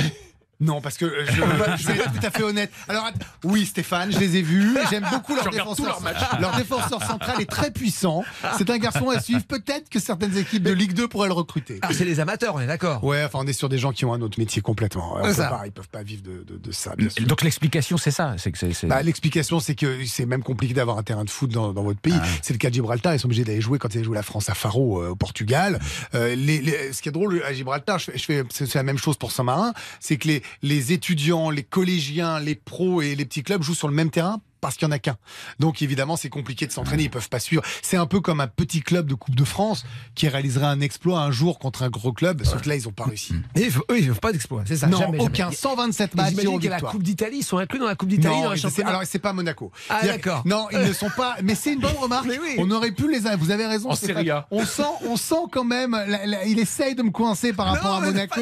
Non, parce que euh, je, je vais être tout à fait honnête. Alors, oui, Stéphane, je les ai vus. J'aime beaucoup leur défenseur. leurs matchs. Leur défenseur central est très puissant. C'est un garçon à suivre. Peut-être que certaines équipes de Ligue 2 pourraient le recruter. Ah, c'est les amateurs, on est d'accord. Ouais, enfin, on est sur des gens qui ont un autre métier complètement. On peut ça. pas- ils peuvent pas vivre de, de- de ça, bien sûr. Donc l'explication, c'est ça. C'est que c'est. c'est- Bah, L'explication, c'est que c'est même compliqué d'avoir un terrain de foot dans, dans votre pays. Ah. C'est le cas de Gibraltar. Ils sont obligés d'aller jouer quand ils joué la France à Faro euh, au Portugal. Euh, les, les- ce qui est drôle à Gibraltar, je fais, je fais- c'est c'est la même chose pour Saint-Marin, c'est que les, les étudiants, les collégiens, les pros et les petits clubs jouent sur le même terrain parce qu'il n'y en a qu'un. Donc évidemment, c'est compliqué de s'entraîner, ils peuvent pas suivre. C'est un peu comme un petit club de Coupe de France qui réaliserait un exploit un jour contre un gros club, sauf que là, ils ont pas réussi. Et ils font- eux, ils ne font pas d'exploit, c'est ça. non, jamais, aucun. jamais. 127 Et matchs, zéro a la victoire. Coupe d'Italie, ils sont inclus dans la Coupe d'Italie dans alors c'est pas Monaco. Ah, d'accord. Non, ils ne sont pas. Mais c'est une bonne remarque. Oui. On aurait pu les. Vous avez raison. En. Serie A. On sent, on sent quand même. la- la- il essaye de me coincer par rapport à Monaco. pas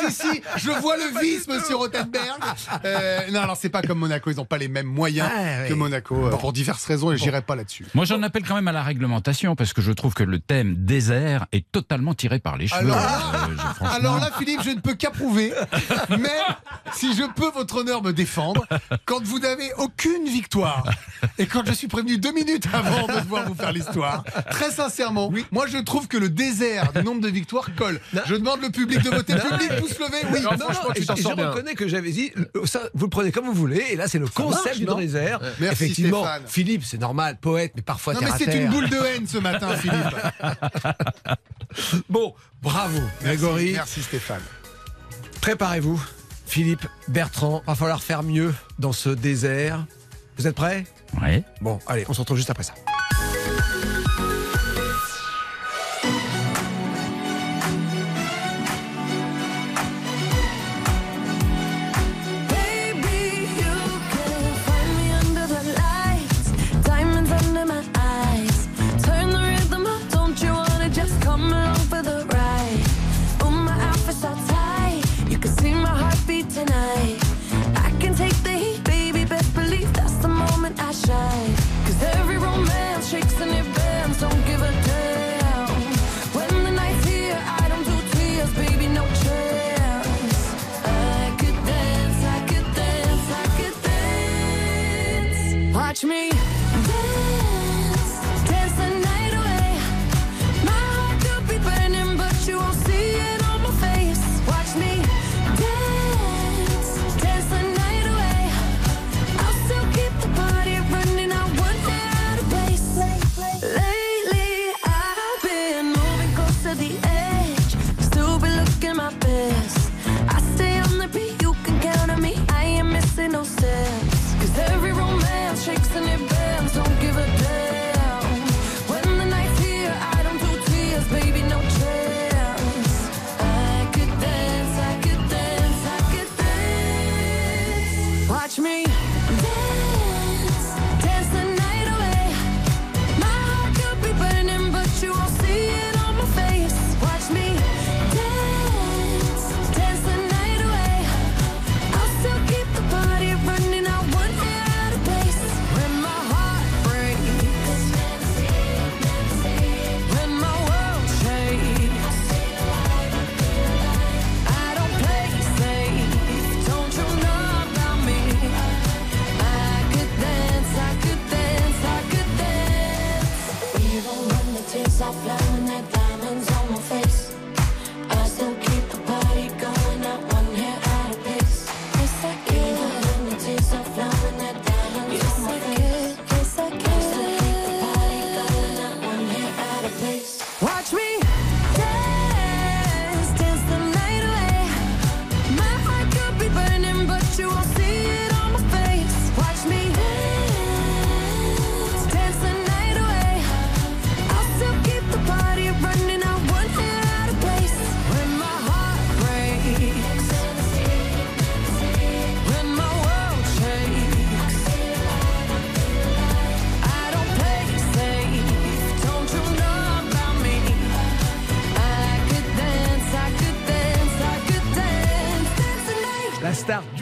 du Si si, je vois le vice, Monsieur Rothenberg. Euh, non, alors c'est pas comme Monaco. Ils n'ont pas les mêmes moyens Ah, ouais. que Monaco euh, pour diverses raisons et j'irai pas là-dessus. Moi, j'en appelle quand même à la réglementation parce que je trouve que le thème désert est totalement tiré par les cheveux. Alors- Euh, je- franchement- Alors là, Philippe, je ne peux qu'approuver. Mais si je peux, votre honneur, me défendre, quand vous n'avez aucune victoire et quand je suis prévenu deux minutes avant de devoir vous faire l'histoire, très sincèrement, moi je trouve que le désert du nombre de victoires colle. Je demande le public de voter. Public, pouce levé, oui. Non, je reconnais que j'avais dit, euh, ça, vous le prenez comme vous voulez, et là c'est le concept marche, du non Merci, Effectivement, Stéphane. Philippe, c'est normal, poète, mais parfois Non mais c'est une boule de haine ce matin, Philippe. Bon, bravo, Merci, Grégory. Merci Stéphane. Préparez-vous, Philippe, Bertrand, va falloir faire mieux dans ce désert. Vous êtes prêts? Ouais. Bon, allez, on se retrouve juste après ça. Me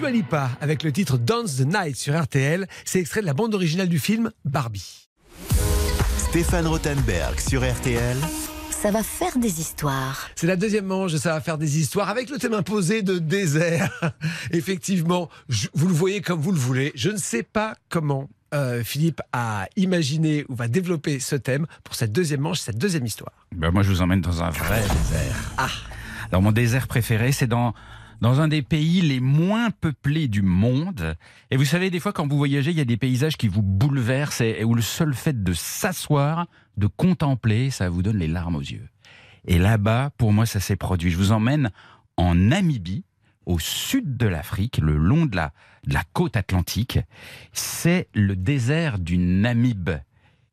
Dua Lipa avec le titre Dance the Night sur RTL. C'est extrait de la bande originale du film Barbie. Stéphane Rothenberg sur RTL. Ça va faire des histoires. C'est la deuxième manche, de ça va faire des histoires avec le thème imposé de désert. Effectivement, je- vous le voyez comme vous le voulez. Je ne sais pas comment euh, Philippe a imaginé ou va développer ce thème pour cette deuxième manche, cette deuxième histoire. Ben, moi, je vous emmène dans un vrai désert. Alors, mon désert préféré, c'est dans, dans un des pays les moins peuplés du monde. Et vous savez, des fois, quand vous voyagez, il y a des paysages qui vous bouleversent et, où le seul fait de s'asseoir, de contempler, ça vous donne les larmes aux yeux. Et là-bas, pour moi, ça s'est produit. Je vous emmène en Namibie, au sud de l'Afrique, le long de la, de la côte atlantique. C'est le désert du Namib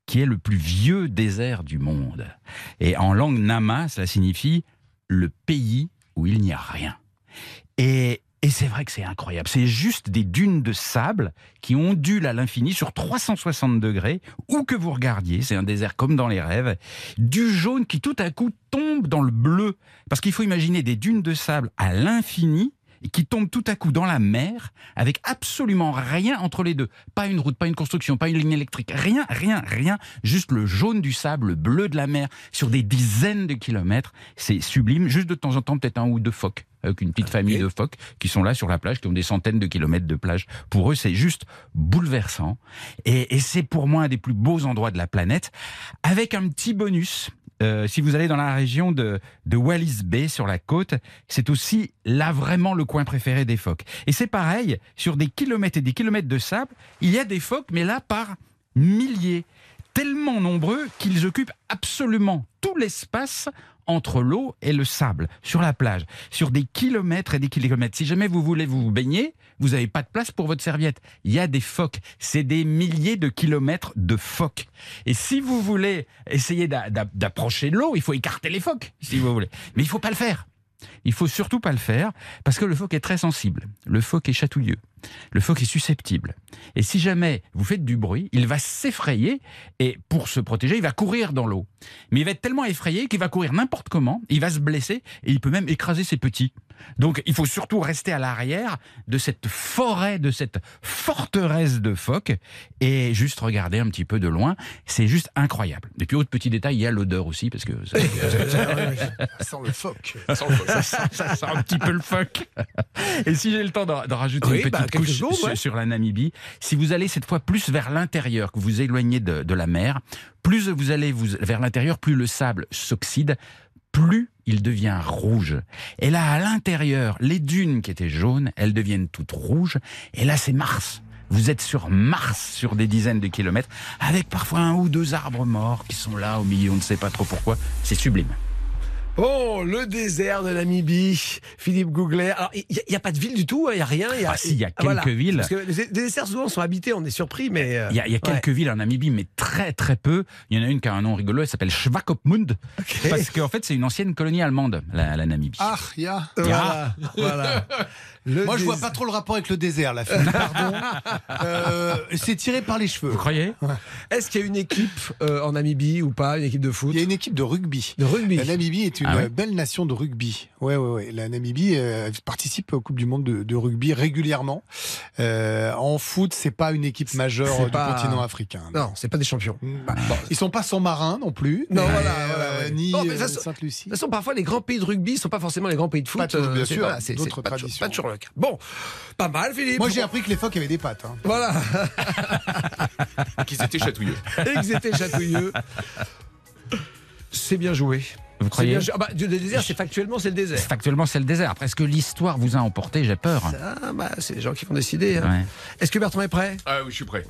qui est le plus vieux désert du monde. Et en langue nama, cela signifie le pays où il n'y a rien. Et, c'est vrai que c'est incroyable. C'est juste des dunes de sable qui ondulent à l'infini sur 360 degrés, où que vous regardiez. C'est un désert comme dans les rêves. Du jaune qui tout à coup tombe dans le bleu. Parce qu'il faut imaginer des dunes de sable à l'infini et qui tombent tout à coup dans la mer avec absolument rien entre les deux. Pas une route, pas une construction, pas une ligne électrique, rien, rien, rien. Juste le jaune du sable, le bleu de la mer sur des dizaines de kilomètres. C'est sublime. Juste de temps en temps, peut-être un ou deux phoques avec une petite famille de phoques qui sont là sur la plage, qui ont des centaines de kilomètres de plage. Pour eux, c'est juste bouleversant. Et, et c'est pour moi un des plus beaux endroits de la planète, avec un petit bonus. Euh, si vous allez dans la région de, de Wallis Bay sur la côte, c'est aussi là vraiment le coin préféré des phoques. Et c'est pareil, sur des kilomètres et des kilomètres de sable, il y a des phoques, mais là par milliers, tellement nombreux qu'ils occupent absolument tout l'espace entre l'eau et le sable, sur la plage, sur des kilomètres et des kilomètres. Si jamais vous voulez vous baigner, vous n'avez pas de place pour votre serviette. Il y a des phoques. C'est des milliers de kilomètres de phoques. Et si vous voulez essayer d'a- d'a- d'approcher de l'eau, il faut écarter les phoques, si vous voulez. Mais il faut pas le faire. Il faut surtout pas le faire parce que le phoque est très sensible. Le phoque est chatouilleux. Le phoque est susceptible. Et si jamais vous faites du bruit, il va s'effrayer et pour se protéger, il va courir dans l'eau. Mais il va être tellement effrayé qu'il va courir n'importe comment, il va se blesser et il peut même écraser ses petits. Donc il faut surtout rester à l'arrière de cette forêt, de cette forteresse de phoques et juste regarder un petit peu de loin. C'est juste incroyable. Et puis autre petit détail, il y a l'odeur aussi parce que ça- Sans le phoque. ça, sent, ça sent un petit peu le phoque. Et si j'ai le temps d'en d'en rajouter Oui, une petite bah, couche sur, ouais. sur la Namibie, si vous allez cette fois plus vers l'intérieur, que vous vous éloignez de, de la mer, plus vous allez vous, vers l'intérieur, plus le sable s'oxyde, plus il devient rouge. Et là, à l'intérieur, les dunes qui étaient jaunes, elles deviennent toutes rouges. Et là, c'est Mars. Vous êtes sur Mars, sur des dizaines de kilomètres, avec parfois un ou deux arbres morts qui sont là au milieu, on ne sait pas trop pourquoi. C'est sublime. Oh, le désert de Namibie, Philippe Gouglet. Alors, il n'y a, pas de ville du tout, hein, il n'y a rien. y a, Ah, si, il y a Ah, voilà. quelques villes. Parce que les déserts souvent sont habités, on est surpris, mais. euh, Il y a, il y a quelques villes en Namibie, mais très très peu. Il y en a une qui a un nom rigolo, elle s'appelle Schwakopmund, parce qu'en fait c'est une ancienne colonie allemande, la, la Namibie. Ah, ya. Voilà, voilà. Le Moi, je vois pas trop le rapport avec le désert, la fille. Pardon. Euh, c'est tiré par les cheveux. Vous croyez Est-ce qu'il y a une équipe euh, en Namibie ou pas, une équipe de foot Il y a une équipe de rugby. De rugby. La Namibie est une Ah ouais belle nation de rugby. Ouais, ouais, ouais. La Namibie euh, participe aux Coupes du Monde de, de rugby régulièrement. Euh, en foot, c'est pas une équipe majeure du pas- continent africain. Non, c'est pas des champions. Bah, Ils sont pas sans marins non plus. Non, voilà, voilà. Ni Bon, euh, Sainte-Lucie. De toute façon, parfois, les grands pays de rugby ne sont pas forcément les grands pays de foot. Pas toujours, bien c'est sûr, c'est d'autres pas toujours- traditions. Pas toujours Bon, pas mal, Philippe. Moi, j'ai appris que les phoques avaient des pattes. hein. Voilà, Qu'ils étaient chatouilleux. et qu'ils étaient chatouilleux. C'est bien joué. Vous C'est croyez bien. Ah bah, le désert, c'est factuellement, c'est le désert. Factuellement c'est le désert. Après, est-ce que l'histoire vous a emporté? J'ai peur. Ah, bah, c'est les gens qui vont décider. hein. Ouais. Est-ce que Bertrand est prêt? Ah oui, je suis prêt.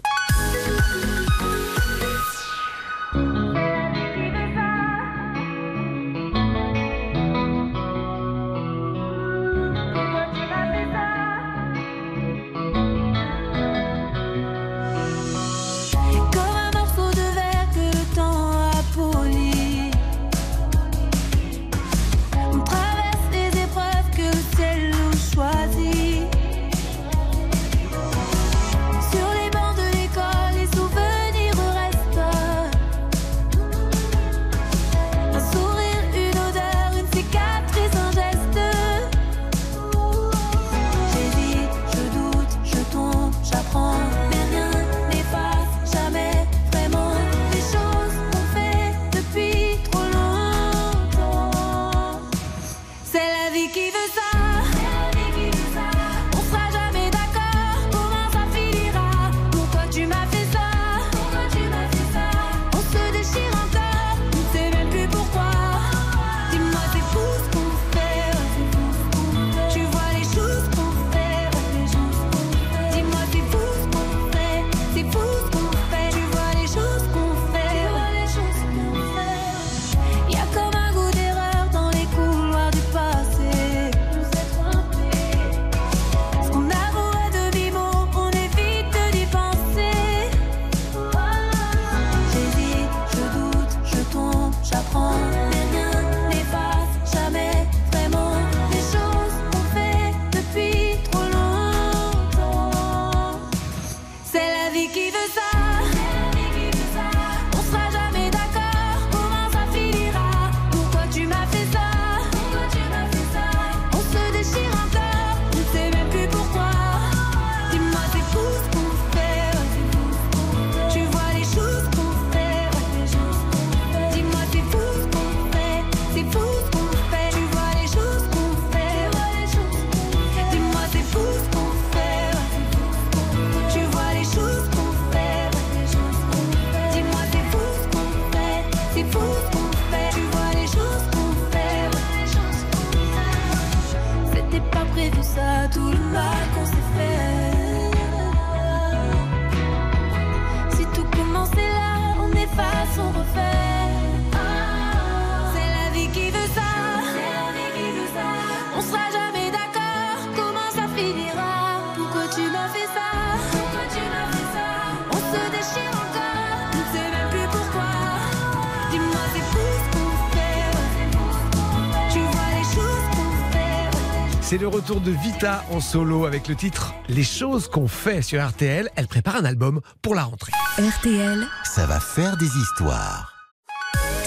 C'est le retour de Vita en solo avec le titre Les choses qu'on fait sur RTL. Elle prépare un album pour la rentrée. RTL, Ça va faire des histoires.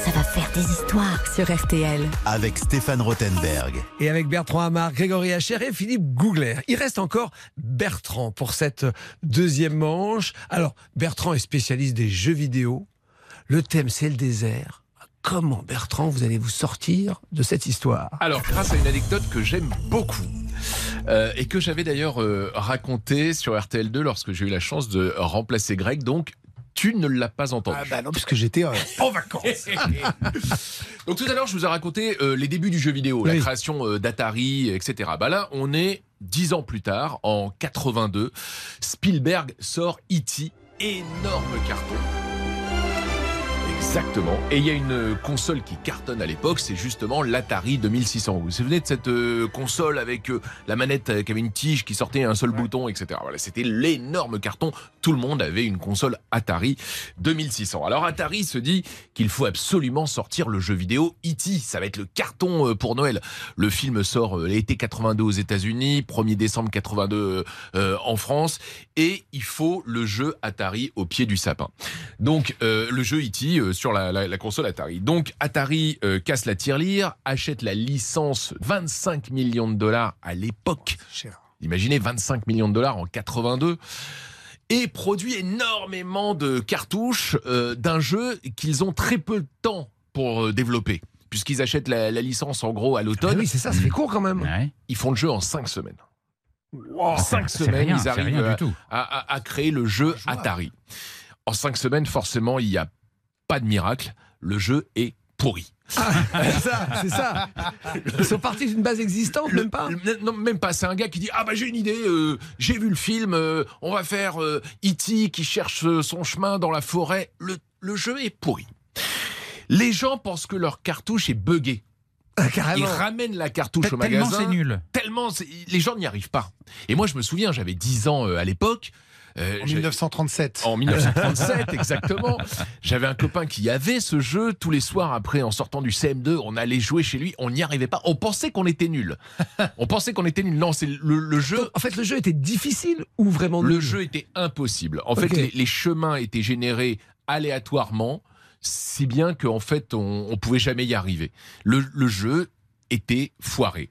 ça va faire des histoires sur RTL. Avec Stéphane Rothenberg. Et avec Bertrand Hamar, Grégory Hacher et Philippe Gougler. Il reste encore Bertrand pour cette deuxième manche. Alors, Bertrand est spécialiste des jeux vidéo. Le thème, c'est le désert. Comment, Bertrand, vous allez vous sortir de cette histoire? Alors, grâce à une anecdote que j'aime beaucoup euh, et que j'avais d'ailleurs euh, racontée sur RTL2 lorsque j'ai eu la chance de remplacer Greg, donc tu ne l'as pas entendu. Ah bah non, puisque j'étais euh, en vacances. Donc tout à l'heure, je vous ai raconté euh, les débuts du jeu vidéo, la création euh, d'Atari, etc. Bah là, on est dix ans plus tard, en 82. Spielberg sort E.T., énorme carton. Exactement. Et il y a une console qui cartonne à l'époque, c'est justement l'Atari 2600. Vous vous souvenez de cette euh, console avec euh, la manette qui avait une tige qui sortait un seul bouton, etc. Voilà, c'était l'énorme carton. Tout le monde avait une console Atari 2600. Alors Atari se dit qu'il faut absolument sortir le jeu vidéo E.T. Ça va être le carton euh, pour Noël. Le film sort l'été 82 aux États-Unis, 1er décembre 82 euh, en France, et il faut le jeu Atari au pied du sapin. Donc euh, le jeu E.T. sur la, la- la console Atari. Donc Atari euh, casse la tirelire, achète la licence 25 millions de dollars à l'époque. Imaginez 25 millions de dollars en 82 et produit énormément de cartouches euh, d'un jeu qu'ils ont très peu de temps pour euh, développer. Puisqu'ils achètent la, la licence en gros à Ah l'automne, Oui, c'est ça, ça fait court quand même. Ouais. ils font le jeu en 5 semaines. Wow. En 5 C'est semaines, rien, ils c'est arrivent à, du tout. à- à- à créer le jeu. Atari. En 5 semaines, forcément, il n'y a pas de miracle. Le jeu est pourri. c'est ça, c'est ça. Ils sont partis d'une base existante, Le- même pas le- non, même pas. C'est un gars qui dit Ah, bah j'ai une idée, euh, j'ai vu le film, euh, on va faire euh, E.T. qui cherche euh, son chemin dans la forêt. Le, le jeu est pourri. Les gens pensent que leur cartouche est buggée. Ah, Ils ramènent la cartouche au Tellement magasin. c'est nul. Tellement les gens n'y arrivent pas. Et moi, je me souviens, j'avais 10 ans euh, à l'époque. Euh, En j'ai- 1937. en 1937, exactement. J'avais un copain qui avait ce jeu. Tous les soirs, après, en sortant du CM2, on allait jouer chez lui. On n'y arrivait pas. On pensait qu'on était nul. On pensait qu'on était nul. Non, c'est le, le jeu. En fait, le jeu était difficile ou vraiment Le nul jeu était impossible. En fait, les, les chemins étaient générés aléatoirement, si bien qu'en fait, on, on pouvait jamais y arriver. Le, le jeu était foiré.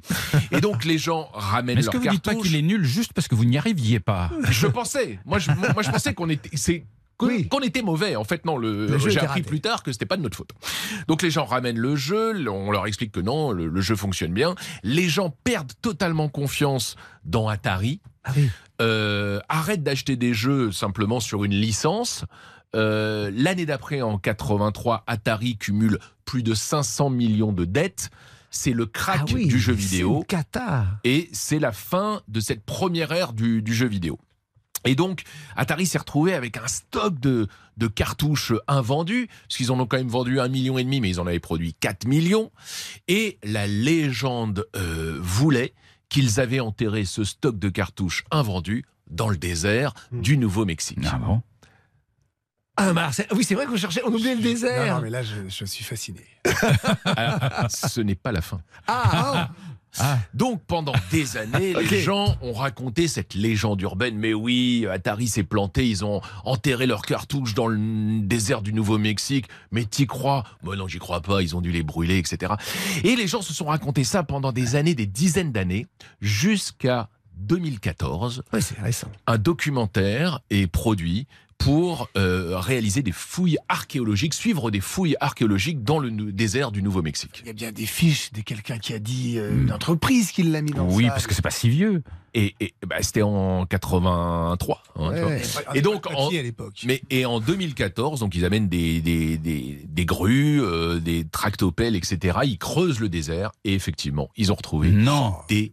Et donc, les gens ramènent Est-ce que vous dites pas qu'il est nul juste parce que vous n'y arriviez pas Je pensais. Moi, je, moi, je pensais qu'on était. C'est qu'on Oui. qu'on était mauvais. En fait, non. Le, Le jeu j'ai appris raté. plus tard que c'était pas de notre faute. Donc les gens ramènent le jeu. On leur explique que non, le, le jeu fonctionne bien. Les gens perdent totalement confiance dans Atari. Ah oui. euh, arrêtent d'acheter des jeux simplement sur une licence. Euh, L'année d'après, en 83, Atari cumule plus de 500 millions de dettes. C'est le crack Ah oui, du jeu c'est vidéo cata. et c'est la fin de cette première ère du, du jeu vidéo. Et donc, Atari s'est retrouvé avec un stock de, de cartouches invendues, parce qu'ils en ont quand même vendu un million et demi, mais ils en avaient produit 4 millions. Et la légende euh, voulait qu'ils avaient enterré ce stock de cartouches invendues dans le désert du Nouveau-Mexique. Ah bon? Ah, bah, c'est- oui, c'est vrai qu'on cherchait, on oubliait le désert. non, mais là, je, je suis fasciné. Alors, ce n'est pas la fin. Ah, Ah. Donc pendant des années, les gens ont raconté cette légende urbaine. Mais oui, Atari s'est planté, ils ont enterré leurs cartouches dans le désert du Nouveau-Mexique. Mais t'y crois? Moi non, j'y crois pas. Ils ont dû les brûler, etc. Et les gens se sont raconté ça pendant des années, des dizaines d'années, jusqu'à 2014 Ouais, c'est récent. un documentaire est produit pour euh, réaliser des fouilles archéologiques, suivre des fouilles archéologiques dans le désert du Nouveau-Mexique. Il y a bien des fiches de quelqu'un qui a dit euh, une entreprise qui l'a mis dans Oui, ça. parce que c'est pas si vieux. Et, et, bah, c'était en 83. hein. Ouais. Et donc, en- papier à l'époque. Mais et en 2014, donc ils amènent des des, des, des grues, euh, des tractopelles, etc. Ils creusent le désert et effectivement, ils ont retrouvé Non. des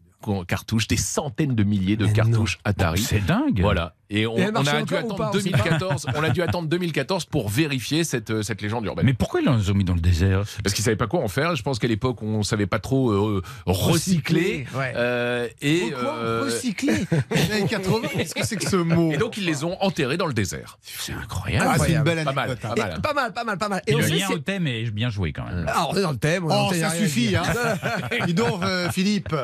cartouches, des centaines de milliers de Mais cartouches Atari. C'est dingue. Voilà. Et on, Et a dû attendre pas, on sait pas 2014. on a dû attendre 2014 pour vérifier cette, euh, cette légende urbaine. Mais pourquoi ils les ont mis dans le désert? Parce qu'ils savaient pas quoi en faire. Je pense qu'à l'époque, on savait pas trop euh, recycler. Ouais. Euh, et, Pourquoi euh, recycler? Les années 80, qu'est-ce que c'est que ce mot? Et donc ils les ont enterrés dans le désert. C'est incroyable. Ah, c'est une belle Pas mal, anecdote. hein. pas mal. pas mal, pas mal, pas mal. Et Et on le sait lien au thème est bien joué quand même. Ah, on est dans le thème. on Oh, ça suffit, hein. Dis donc, Philippe.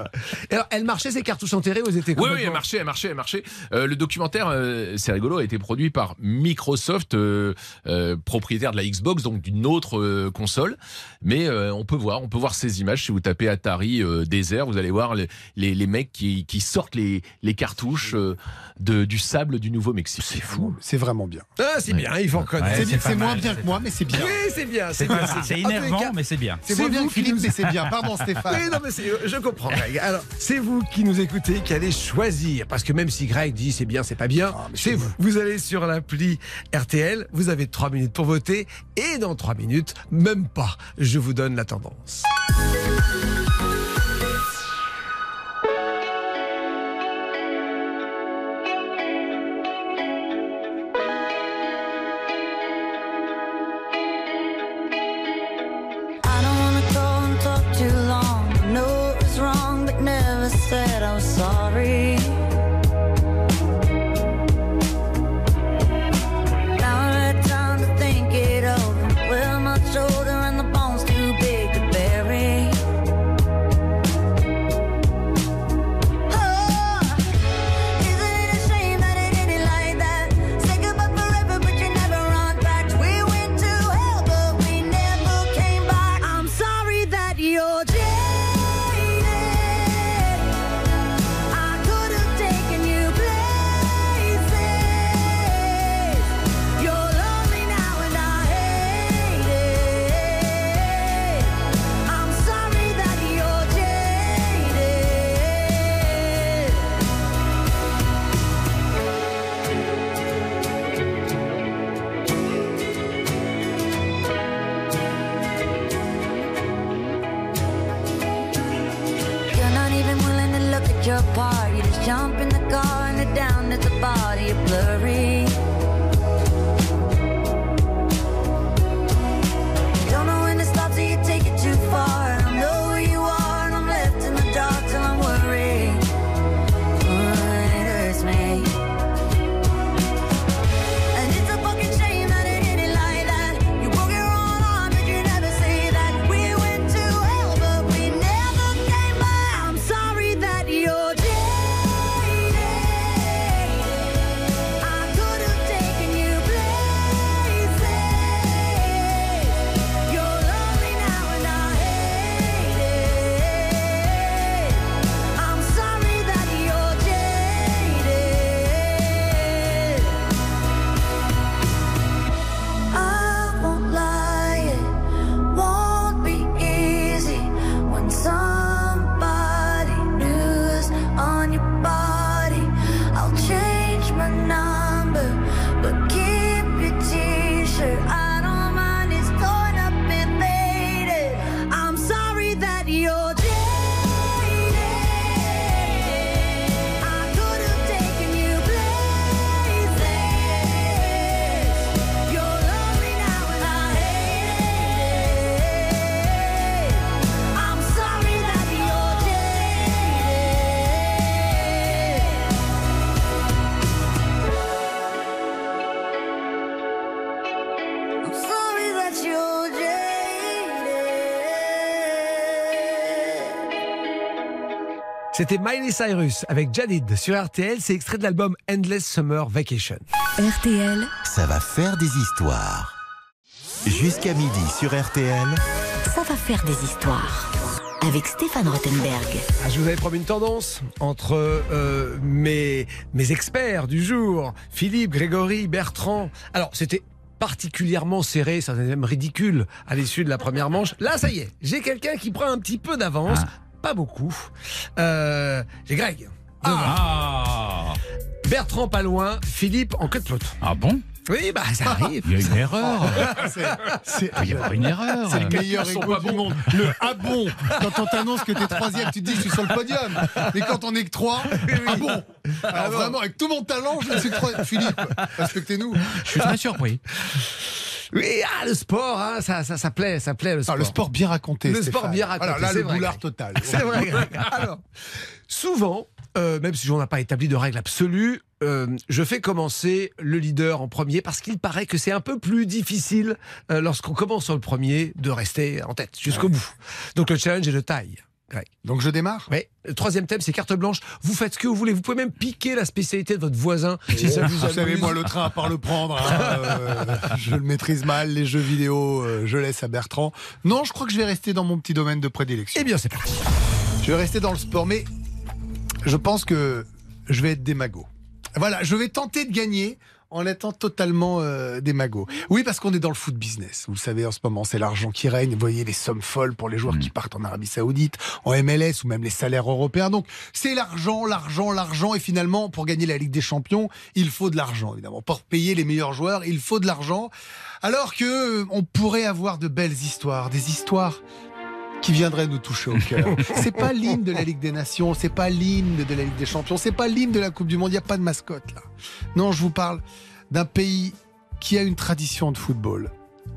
Alors, elle marchait ces cartouches enterrées ou elles étaient Oui, oui, elle marchait, elle marchait, elle marchait. Le documentaire, euh, c'est rigolo, a été produit par Microsoft, euh, euh, propriétaire de la Xbox, donc d'une autre euh, console. Mais euh, on peut voir, on peut voir ces images si vous tapez Atari euh, désert, vous allez voir les, les, les mecs qui, qui sortent les, les cartouches euh, de, du sable du Nouveau-Mexique. C'est fou. C'est vraiment bien. Ah, c'est bien, il faut reconnaître. C'est moins mal, bien que moi, mais c'est bien. Oui, c'est bien, c'est énervant, mais c'est bien. C'est moins bien que Philippe, mais c'est bien. Pardon, Stéphane. Oui, non, mais c'est- je comprends, Greg. Alors, c'est vous qui nous écoutez, qui allez choisir. Parce que même si Greg dit c'est bien, c'est pas bien, Ah, c'est vous. Vous allez sur l'appli RTL, vous avez trois minutes pour voter. Et dans trois minutes, même pas, je vous donne la tendance. C'était Miley Cyrus avec Jadid sur RTL. C'est extrait de l'album Endless Summer Vacation. RTL, Ça va faire des histoires. Jusqu'à midi sur RTL. ça va faire des histoires. Avec Stéphane Rothenberg. Ah, je vous avais promis une tendance entre euh, mes, mes experts du jour, Philippe, Grégory, Bertrand. Alors, c'était particulièrement serré, ça même ridicule à l'issue de la première manche. Là, ça y est, j'ai quelqu'un qui prend un petit peu d'avance, Ah. Pas beaucoup. Euh, j'ai Greg. devant. Ah, Bertrand pas loin, Philippe en queue de peloton. ah bon? Oui, bah ça arrive. Il y a une erreur. C'est- Il y a pas une erreur. C'est le meilleur Ils sont écho pas du monde. Le ah bon? Quand on t'annonce que t'es troisième, tu te dis je suis sur le podium. Mais quand on est que trois, ah bon? Alors vraiment, avec tout mon talent, je suis que trois. Philippe, respectez-nous. Je suis très surpris. Oui, ah, le sport, hein, ça, ça, ça plaît, ça plaît le Ah, sport. le sport bien raconté. Le Stéphane. sport bien raconté, Voilà, là, c'est le vrai, boulard Greg. total. C'est vrai, Greg. Alors, souvent, euh, même si on n'a pas établi de règle absolue, euh, je fais commencer le leader en premier parce qu'il paraît que c'est un peu plus difficile euh, lorsqu'on commence sur le premier de rester en tête jusqu'au bout. Donc le challenge est de taille. Donc je démarre? Oui. Le troisième thème, c'est carte blanche. Vous faites ce que vous voulez. Vous pouvez même piquer la spécialité de votre voisin si ça vous Vous savez, moi, le train à part le prendre, hein, euh, je le maîtrise mal. Les jeux vidéo, euh, je laisse à Bertrand. Non, je crois que je vais rester dans mon petit domaine de prédilection. Eh bien, c'est parti. Je vais rester dans le sport, mais je pense que je vais être démago. Voilà, je vais tenter de gagner en étant totalement euh, démago. Oui, parce qu'on est dans le foot business. Vous le savez, en ce moment, c'est l'argent qui règne. Vous voyez les sommes folles pour les joueurs qui partent en Arabie Saoudite, en MLS ou même les salaires européens. Donc, c'est l'argent, l'argent, l'argent. Et finalement, pour gagner la Ligue des Champions, il faut de l'argent, évidemment. Pour payer les meilleurs joueurs, il faut de l'argent. Alors que on pourrait avoir de belles histoires, des histoires qui viendrait nous toucher au cœur. C'est pas l'hymne de la Ligue des Nations, c'est pas l'hymne de la Ligue des Champions, c'est pas l'hymne de la Coupe du Monde, il n'y a pas de mascotte là. Non, je vous parle d'un pays qui a une tradition de football,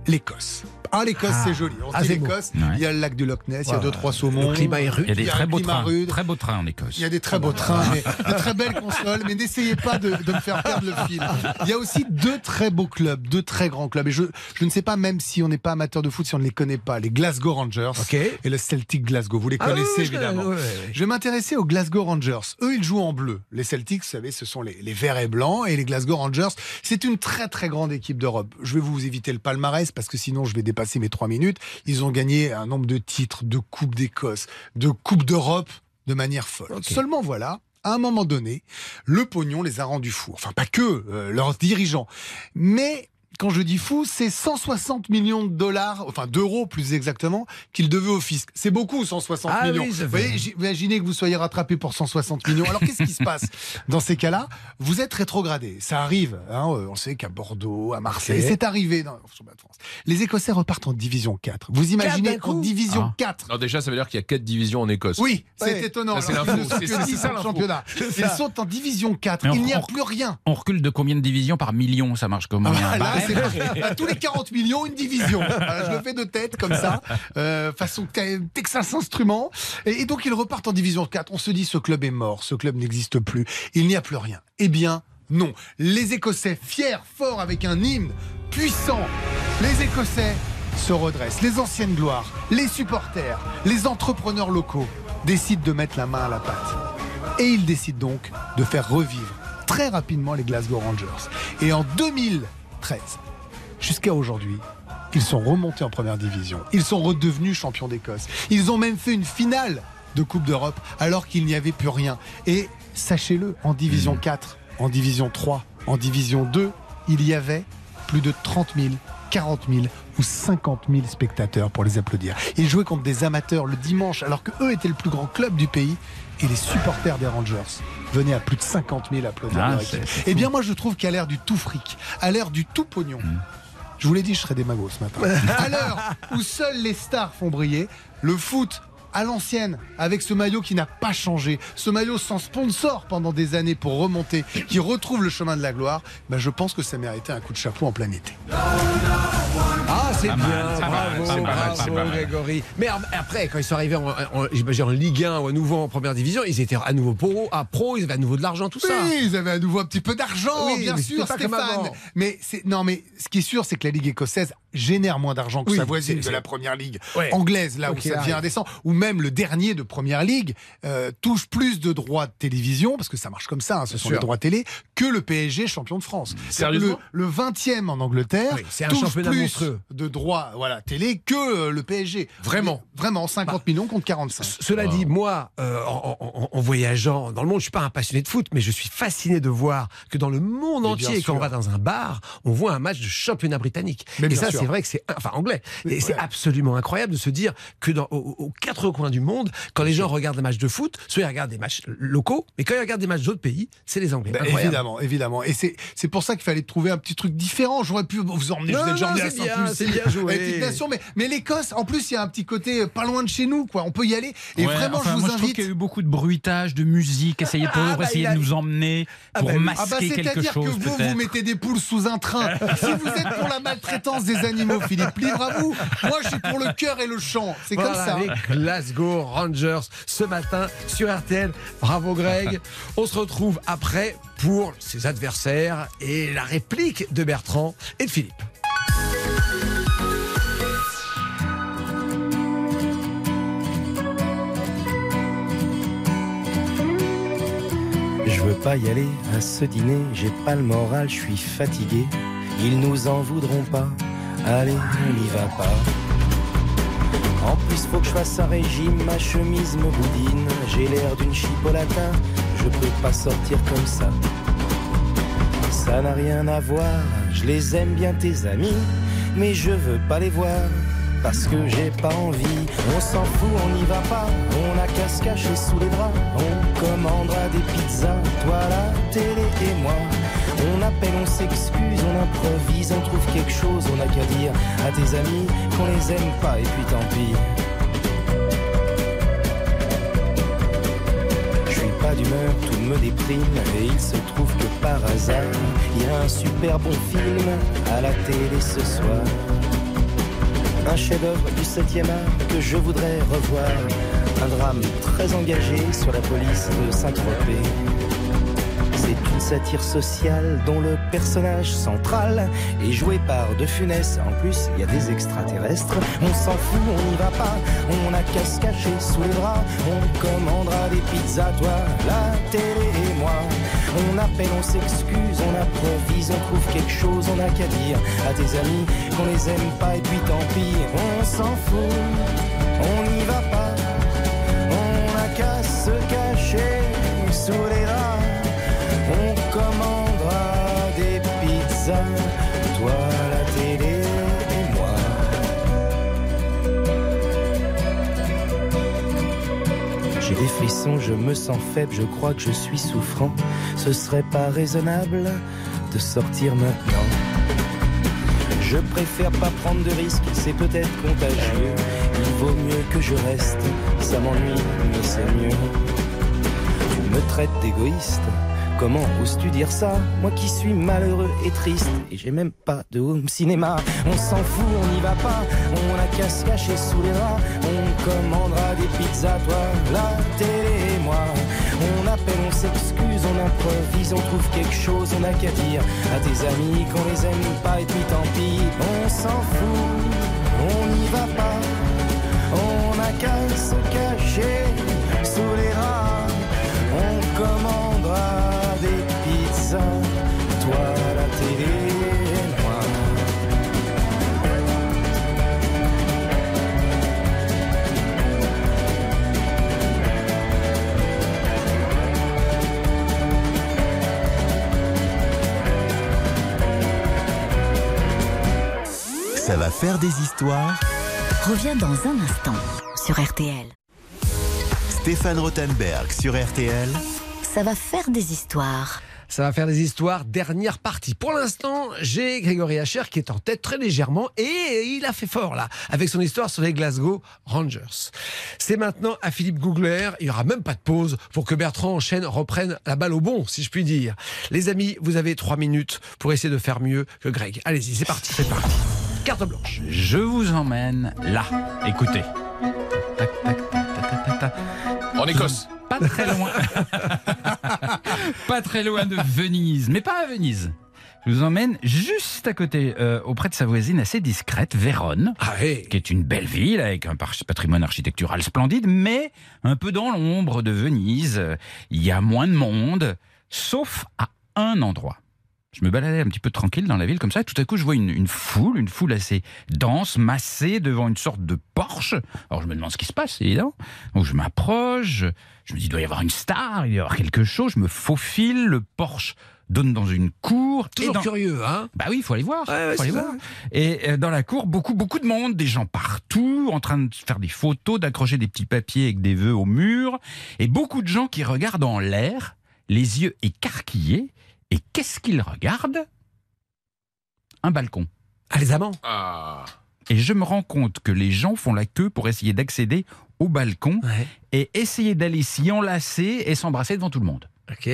l'Écosse. Ah, l'Écosse, Ah. c'est joli. On Ah, dit l'Écosse, Ouais. il y a le lac de Loch Ness, il y a deux, trois saumons. Le climat est rude. Il y a des Il y a très beaux trains. rude. Très beaux trains en Écosse. Il y a des très beaux trains, mais de très belles consoles, mais n'essayez pas de, de me faire perdre le fil. Il y a aussi deux très beaux clubs, deux très grands clubs. Et je, je ne sais pas, même si on n'est pas amateur de foot, si on ne les connaît pas, les Glasgow Rangers Ok. et le Celtic Glasgow. Vous les Ah oui, connaissez oui, évidemment. ouais, ouais, ouais. Je vais m'intéresser aux Glasgow Rangers. Eux, ils jouent en bleu. Les Celtics, vous savez, ce sont les, les verts et blancs. Et les Glasgow Rangers, c'est une très très grande équipe d'Europe. Je vais vous éviter le palmarès parce que sinon je vais dépasser mes trois minutes. Ils ont gagné un nombre de titres, de Coupes d'Écosse, de Coupes d'Europe de manière folle. Seulement voilà, à un moment donné, le pognon les a rendus fous. Enfin, pas que euh, leurs dirigeants. Mais quand je dis fou, c'est 160 millions de dollars, enfin d'euros plus exactement, qu'ils devaient au fisc. C'est beaucoup, 160 Ah millions. oui, Vous voyez, imaginez que vous soyez rattrapé pour 160 millions. Alors qu'est-ce qui se passe dans ces cas-là? Vous êtes rétrogradé. Ça arrive. hein, euh, on sait qu'à Bordeaux, à Marseille, c'est arrivé dans France. Les Écossais repartent en division 4. Vous imaginez d'un coup en division Ah. 4 Non, déjà, ça veut dire qu'il y a quatre divisions en Écosse. oui, c'est Ouais. étonnant. C'est ça, championnat. Ils sont en division 4. Mais on- Il n'y a plus rien. On recule de combien de divisions par million Ça marche comment? Ah, là. Tous les 40 millions, une division. Je le fais de tête comme ça, euh, façon te- Texas Instruments. Et, et donc ils repartent en division 4. On se dit ce club est mort, ce club n'existe plus, il n'y a plus rien. Eh bien, non. Les Écossais, fiers, forts, avec un hymne puissant, les Écossais se redressent. Les anciennes gloires, les supporters, les entrepreneurs locaux décident de mettre la main à la pâte. Et ils décident donc de faire revivre très rapidement les Glasgow Rangers. Et en 2013, jusqu'à aujourd'hui, ils sont remontés en première division. Ils sont redevenus champions d'Écosse. Ils ont même fait une finale de Coupe d'Europe alors qu'il n'y avait plus rien. Et sachez-le, en division 4, en division 3, en division 2, il y avait plus de 30 000, 40 000 ou 50 000 spectateurs pour les applaudir. Ils jouaient contre des amateurs le dimanche alors que eux étaient le plus grand club du pays et les supporters des Rangers venaient à plus de 50 000 applaudir Ah, Eh bien moi je trouve qu'à l'ère du tout fric, à l'ère du tout pognon, je vous l'ai dit, je serais des magos ce matin. À l'heure où seuls les stars font briller, le foot à l'ancienne, avec ce maillot qui n'a pas changé, ce maillot sans sponsor pendant des années pour remonter, qui retrouve le chemin de la gloire, ben je pense que ça méritait un coup de chapeau en plein été. Ah, C'est Pas bien, bravo, c'est pas mal, c'est bravo. Grégory. Mais après, quand ils sont arrivés en, en, en Ligue 1 ou à nouveau en première division, ils étaient à nouveau pro, à pro, ils avaient à nouveau de l'argent, tout ça. Oui, ils avaient à nouveau un petit peu d'argent, Oui, bien sûr, Stéphane. Mais c'est non, mais ce qui est sûr, c'est que la Ligue écossaise génère moins d'argent que Oui, sa voisine c'est- de la c'est- première ligue Ouais. anglaise, là Ok, où ça devient arrête. indécent, ou même le dernier de première ligue euh, touche plus de droits de télévision, parce que ça marche comme ça, hein, ce Bien sont sûr. les droits télé, que le PSG champion de France. Sérieusement Le, le 20e en Angleterre Oui, c'est un touche championnat plus monstrueux. de droits voilà, télé que euh, le PSG. Vraiment. Mais Vraiment, 50 millions contre 45. C- Cela dit, moi, euh, en, en- en voyageant dans le monde, je suis pas un passionné de foot, mais je suis fasciné de voir que dans le monde Mais entier, quand on va dans un bar, on voit un match de championnat britannique. Mais Et ça, c'est vrai que c'est, enfin anglais. Et c'est absolument incroyable de se dire que dans, aux, aux quatre coins du monde, quand les gens regardent des matchs de foot, soit ils regardent des matchs locaux, mais quand ils regardent des matchs d'autres pays, c'est les Anglais. Bah, évidemment, évidemment. Et c'est c'est pour ça qu'il fallait trouver un petit truc différent. J'aurais pu vous emmener, Non, vous déjà non, c'est bien, bien joué. à Petite Nation, mais, mais l'Écosse, en plus, il y a un petit côté euh, pas loin de chez nous, quoi. On peut y aller. Et Ouais, vraiment, enfin, je vous moi, je trouve invite. qu'il y a eu beaucoup de bruitage, de musique, essayer pour, Ah, bah, essayer il a- de nous emmener Ah, pour bah. Ah bah masquer quelque c'est-à-dire que chose vous, vous mettez des poules sous un train. si vous êtes pour la maltraitance des animaux, Philippe, libre à vous. Moi, je suis pour le cœur et le chant. C'est comme ça. les Glasgow Rangers ce matin sur RTL. Bravo Greg. On se retrouve après pour ses adversaires et la réplique de Bertrand et de Philippe. Je veux pas y aller à ce dîner, j'ai pas le moral, je suis fatigué. Ils nous en voudront pas, allez, on n'y va pas. En plus, faut que je fasse un régime, ma chemise me boudine. J'ai l'air d'une chipolata, je peux pas sortir comme ça. Ça n'a rien à voir, je les aime bien tes amis, mais je veux pas les voir. Parce que j'ai pas envie, on s'en fout, on n'y va pas, on a qu'à se cacher sous les draps, on commandera des pizzas, toi la télé et moi. On appelle, on s'excuse, on improvise, on trouve quelque chose, on a qu'à dire à tes amis qu'on les aime pas et puis tant pis. Je suis pas d'humeur, tout me déprime et il se trouve que par hasard, il y a un super bon film à la télé ce soir. Un chef-d'œuvre du 7e art que je voudrais revoir. Un drame très engagé sur la police de Saint-Tropez. C'est une satire sociale dont le personnage central est joué par De Funès. En plus, il y a des extraterrestres. On s'en fout, on n'y va pas. On a qu'à se cacher sous les bras. On commandera des pizzas, toi, la télé et moi. On appelle, on s'excuse, on improvise, on trouve quelque chose, on a qu'à dire à tes amis qu'on les aime pas et puis tant pis, on s'en fout, on n'y va pas, on a qu'à se cacher sous les draps, on commandera des pizzas, toi des je me sens faible, je crois que je suis souffrant. Ce serait pas raisonnable de sortir maintenant. Je préfère pas prendre de risques, c'est peut-être contagieux. Il vaut mieux que je reste, ça m'ennuie, mais c'est mieux. Tu me traites d'égoïste, comment oses-tu dire ça? Moi qui suis malheureux et triste, et j'ai même pas de home cinéma. On s'en fout, on n'y va pas, on a qu'à se cacher sous les rats. Commandera des pizzas, toi, la télé et moi. On appelle, on s'excuse, on improvise, on trouve quelque chose, on a qu'à dire à tes amis qu'on les aime pas et puis tant pis, on s'en fout, on n'y va pas, on a qu'à se cacher sous les rats, on commandera faire des histoires. Reviens dans un instant sur RTL. Stéphane Rothenberg sur RTL. Ça va faire des histoires. Ça va faire des histoires. Dernière partie. Pour l'instant, j'ai Grégory Hacher qui est en tête très légèrement et il a fait fort là avec son histoire sur les Glasgow Rangers. C'est maintenant à Philippe Googler. Il n'y aura même pas de pause pour que Bertrand enchaîne, reprenne la balle au bon, si je puis dire. Les amis, vous avez trois minutes pour essayer de faire mieux que Greg. Allez-y, c'est parti. C'est parti. Carte blanche. Je vous emmène là. Écoutez. En Écosse. Pas très loin. pas très loin de Venise, mais pas à Venise. Je vous emmène juste à côté, euh, auprès de sa voisine assez discrète, Vérone, Ah qui est une belle ville avec un patrimoine architectural splendide, mais un peu dans l'ombre de Venise. Il y a moins de monde, sauf à un endroit. Je me baladais un petit peu tranquille dans la ville comme ça, et tout à coup je vois une, une foule, une foule assez dense, massée devant une sorte de Porsche. Alors je me demande ce qui se passe, évidemment. Donc je m'approche, je, me dis il doit y avoir une star, il doit y avoir quelque chose, je me faufile, le Porsche donne dans une cour. et Toujours dans- curieux, hein bah oui, il faut aller voir. Ouais, ouais, faut aller voir. Et euh, dans la cour, beaucoup, beaucoup de monde, des gens partout, en train de faire des photos, d'accrocher des petits papiers avec des vœux au mur, et beaucoup de gens qui regardent en l'air, les yeux écarquillés. Et qu'est-ce qu'ils regardent Un balcon. Ah, les amants. Ah. Et je me rends compte que les gens font la queue pour essayer d'accéder au balcon Ouais. et essayer d'aller s'y enlacer et s'embrasser devant tout le monde. Ok.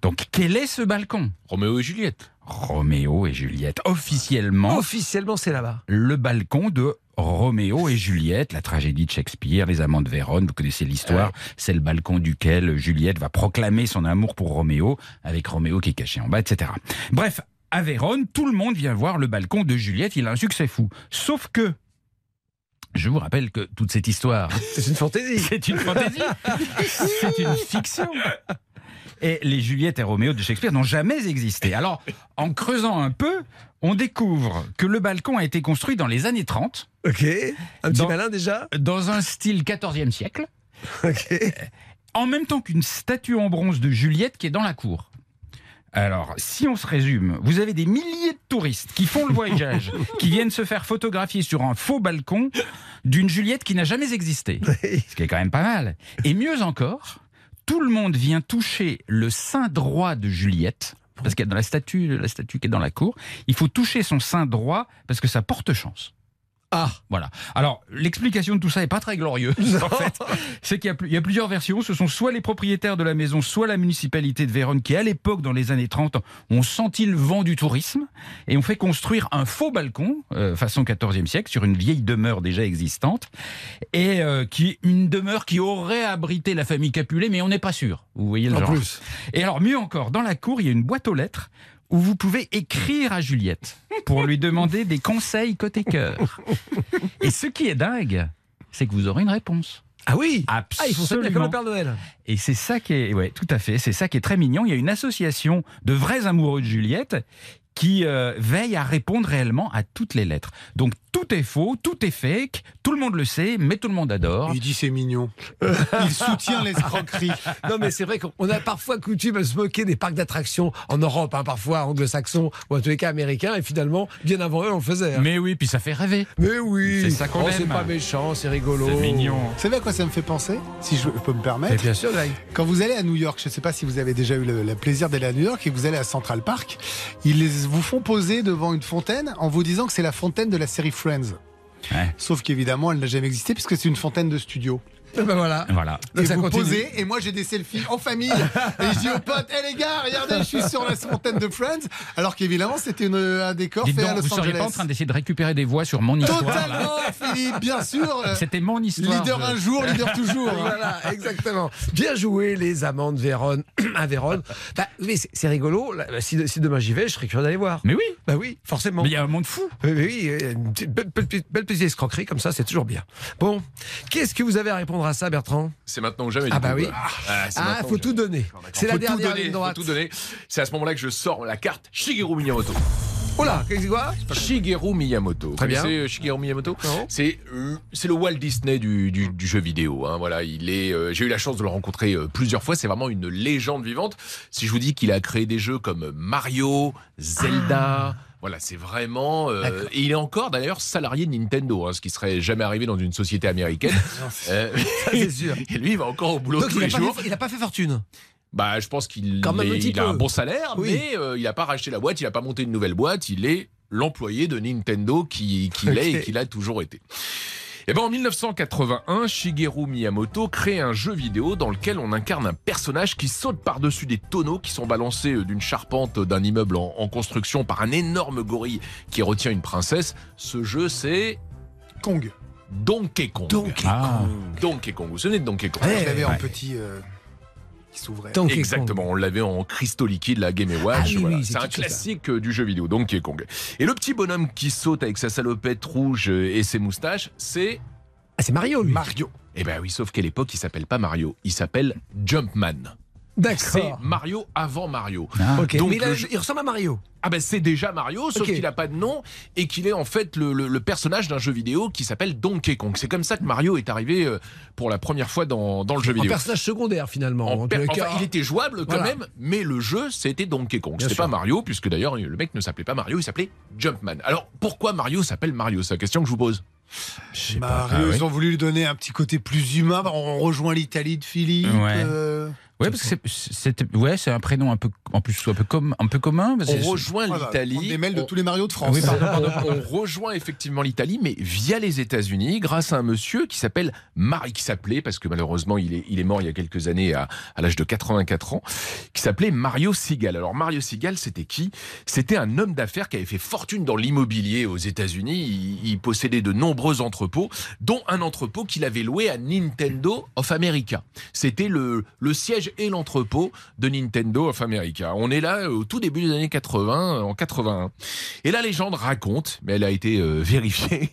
Donc quel est ce balcon? Roméo et Juliette. Roméo et Juliette, officiellement Officiellement, c'est là-bas. le balcon de Roméo et Juliette, la tragédie de Shakespeare, les amants de Vérone, vous connaissez l'histoire, c'est le balcon duquel Juliette va proclamer son amour pour Roméo, avec Roméo qui est caché en bas, etc. Bref, à Vérone, tout le monde vient voir le balcon de Juliette, il a un succès fou. Sauf que, je vous rappelle que toute cette histoire, C'est une fantaisie. c'est une fantaisie, c'est une fiction. Et les Juliette et Roméo de Shakespeare n'ont jamais existé. Alors, en creusant un peu, on découvre que le balcon a été construit dans les années 30, Ok. Un petit Dans- malin déjà. dans un style 14e siècle, Ok. en même temps qu'une statue en bronze de Juliette qui est dans la cour. Alors, si on se résume, vous avez des milliers de touristes qui font le voyage, qui viennent se faire photographier sur un faux balcon d'une Juliette qui n'a jamais existé. Ce qui est quand même pas mal. Et mieux encore, tout le monde vient toucher le sein droit de Juliette. Parce qu'il y a dans la statue, la statue qui est dans la cour, il faut toucher son sein droit parce que ça porte chance. Ah. Voilà. Alors, l'explication de tout ça est pas très glorieuse, en fait. C'est qu'il y a plusieurs versions. Ce sont soit les propriétaires de la maison, soit la municipalité de Vérone qui, à l'époque, dans les années 30, ont senti le vent du tourisme et ont fait construire un faux balcon, euh, façon 14e siècle, sur une vieille demeure déjà existante, et euh, qui une demeure qui aurait abrité la famille Capulet, mais on n'est pas sûr. Vous voyez le En genre. plus. Et alors, mieux encore, dans la cour, il y a une boîte aux lettres où vous pouvez écrire à Juliette pour lui demander des conseils côté cœur. Et ce qui est dingue, c'est que vous aurez une réponse. Ah oui? Ah, ils font ça bien comme Absolument. le Père Noël. Et c'est ça qui est, ouais, tout à fait, c'est ça qui est très mignon. Il y a une association de vrais amoureux de Juliette qui euh, veille à répondre réellement à toutes les lettres. Donc tout est faux, tout est fake, tout le monde le sait, mais tout le monde adore. Il dit c'est mignon. Il soutient l'escroquerie. Non, mais c'est vrai qu'on a parfois coutume à se moquer des parcs d'attractions en Europe, hein, parfois anglo-saxons ou en tous les cas américains, et finalement, bien avant eux, on le faisait. hein. Mais oui, puis ça fait rêver. Mais oui, C'est ça qu'on Oh, c'est pas méchant, c'est rigolo. C'est mignon. Vous savez à quoi ça me fait penser Si je peux me Mais permettre. bien sûr, Greg. Quand vous allez à New York, je ne sais pas si vous avez déjà eu le, le plaisir d'aller à New York et que vous allez à Central Park, ils les- vous font poser devant une fontaine en vous disant que c'est la fontaine de la série Friends. Ouais. Sauf qu'évidemment, elle n'a jamais existé puisque c'est une fontaine de studio. Ben voilà. Voilà. Donc et ça vous continue. posez, et moi j'ai des selfies en famille. et je dis aux potes, hé les gars, regardez, je suis sur la fontaine de Friends. Alors qu'évidemment, c'était un décor Dites fait à donc, Los vous seriez Angeles. pas en train d'essayer de récupérer des voix sur mon histoire là Totalement, Philippe, bien sûr. Euh, C'était mon histoire. Leader je- un jour, leader toujours. hein. Voilà, exactement. Bien joué, les amants de Vérone à Vérone. Bah, oui, c'est rigolo. Bah, Si, si demain j'y vais, je serais curieux d'aller voir. Mais oui, Bah oui, forcément. mais il y a un monde fou. Oui, oui, une petite- belle, belle- belle petite escroquerie comme ça, c'est toujours bien. Bon, qu'est-ce que vous avez à répondre à ça, Bertrand C'est maintenant ou jamais. Ah bah coup, oui. Ah, c'est Ah, faut tout donner. C'est la Faut dernière ligne faut droite. tout donner. C'est à ce moment-là que je sors la carte Shigeru Miyamoto. Oh là, qu'est-ce que c'est quoi Shigeru Miyamoto. Très bien. connaissez, euh, Shigeru Miyamoto. C'est euh, c'est le Walt Disney du, du- du jeu vidéo. hein. Voilà, il est. euh, J'ai eu la chance de le rencontrer euh, plusieurs fois. C'est vraiment une légende vivante. Si je vous dis qu'il a créé des jeux comme Mario, Zelda. Voilà, c'est vraiment. euh, et il est encore d'ailleurs salarié de Nintendo, hein, ce qui serait jamais arrivé dans une société américaine. Euh, c'est sûr. Et lui, il va encore au boulot Donc tous les n'a jours. fait- il a pas fait fortune. Bah, je pense qu'il Quand même un est- petit il a un bon salaire, Oui. mais euh, il n'a pas racheté la boîte, il n'a pas monté une nouvelle boîte, il est l'employé de Nintendo qui, qui l'est et qui l'a toujours été. Et ben en 1981, Shigeru Miyamoto crée un jeu vidéo dans lequel on incarne un personnage qui saute par-dessus des tonneaux qui sont balancés euh, d'une charpente d'un immeuble en, en construction par un énorme gorille qui retient une princesse. Ce jeu, c'est Kong. Donkey Kong. Donkey Ah. Kong. Donkey Kong. Vous vous souvenez de Donkey Kong? Ouais. Je l'avais en petit euh, qui s'ouvrait. Donkey Kong. Exactement, on l'avait en cristaux liquides, la Game Watch. Ah oui, voilà. oui, c'est un ça. classique euh, du jeu vidéo, Donkey Kong. Et le petit bonhomme qui saute avec sa salopette rouge euh, et ses moustaches, c'est. Ah, c'est Mario, lui. Mario. Eh ben oui, sauf qu'à l'époque, il s'appelle pas Mario, il s'appelle Jumpman. C'est. Mario avant Mario. Ah. Ok, Donc, mais le jeu- il ressemble à Mario. Ah ben c'est déjà Mario, sauf qu'il n'a pas de nom et qu'il est en fait le, le- le personnage d'un jeu vidéo qui s'appelle Donkey Kong. C'est comme ça que Mario est arrivé euh, pour la première fois dans, dans le jeu En vidéo. personnage secondaire, finalement. En En per- tous les enfin, il était jouable quand Voilà. même, mais le jeu c'était Donkey Kong. C'était pas Mario, puisque d'ailleurs le mec ne s'appelait pas Mario, il s'appelait Jumpman. Alors pourquoi Mario s'appelle Mario? C'est la question que je vous pose. Mario, Ah ils ont voulu lui donner un petit côté plus humain. On rejoint l'Italie de Philippe. Ouais. euh, Ouais, parce que c'est- ouais, c'est un prénom un peu, en plus un peu, com- un peu commun. parce On rejoint voilà, l'Italie. prendre des mails de on- tous les Mario de France. Oui, pardon, on, on rejoint effectivement l'Italie, mais via les États-Unis, grâce à un monsieur qui s'appelle Marie, qui s'appelait, parce que malheureusement il est, il est mort il y a quelques années à, à l'âge de 84 ans, qui s'appelait Mario Sigal. Alors Mario Sigal, c'était qui? C'était un homme d'affaires qui avait fait fortune dans l'immobilier aux États-Unis. Il, il possédait de nombreux entrepôts, dont un entrepôt qu'il avait loué à Nintendo of America. C'était le, le siège et l'entrepôt de Nintendo of America. On est là euh, au tout début des années 80, euh, en 81. Et la légende raconte, mais elle a été euh, vérifiée,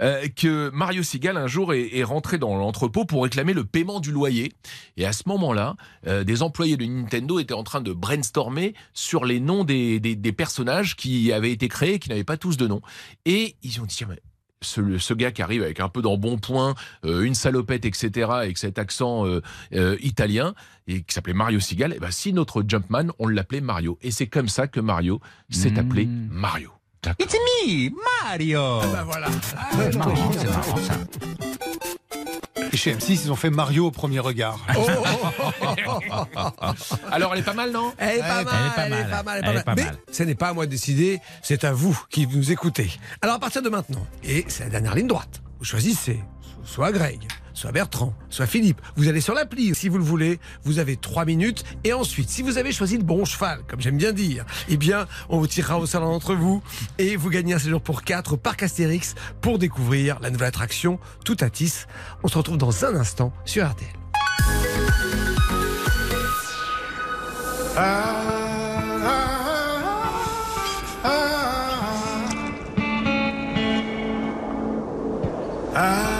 euh, que Mario Sigal un jour est, rentré dans l'entrepôt pour réclamer le paiement du loyer. Et à ce moment-là, des employés de Nintendo étaient en train de brainstormer sur les noms des, personnages qui avaient été créés, qui n'avaient pas tous de nom. Et ils ont dit, ce, ce gars qui arrive avec un peu d'embonpoint, euh, une salopette, etc., avec cet accent euh, euh, italien, et qui s'appelait Mario Sigal, et ben, si notre Jumpman, on l'appelait Mario. Et c'est comme ça que Mario s'est Mmh. appelé Mario. It's me, Mario. Bah voilà. C'est marrant, c'est marrant, ça. Et chez M6, ils ont fait Mario au premier regard. Oh, Alors, elle est pas mal, non? Elle est pas Elle est mal, elle est pas mal, elle est elle pas est pas mal. mal. Mais ce n'est pas à moi de décider, c'est à vous qui nous écoutez. Alors à partir de maintenant, et c'est la dernière ligne droite, vous choisissez soit Greg, soit Bertrand, soit Philippe. Vous allez sur l'appli si vous le voulez, vous avez trois minutes. Et ensuite, si vous avez choisi le bon cheval, comme j'aime bien dire, eh bien, on vous tirera au salon d'entre vous et vous gagnez un séjour pour quatre au Parc Astérix pour découvrir la nouvelle attraction Toutatis. On se retrouve dans un instant sur RTL. I'm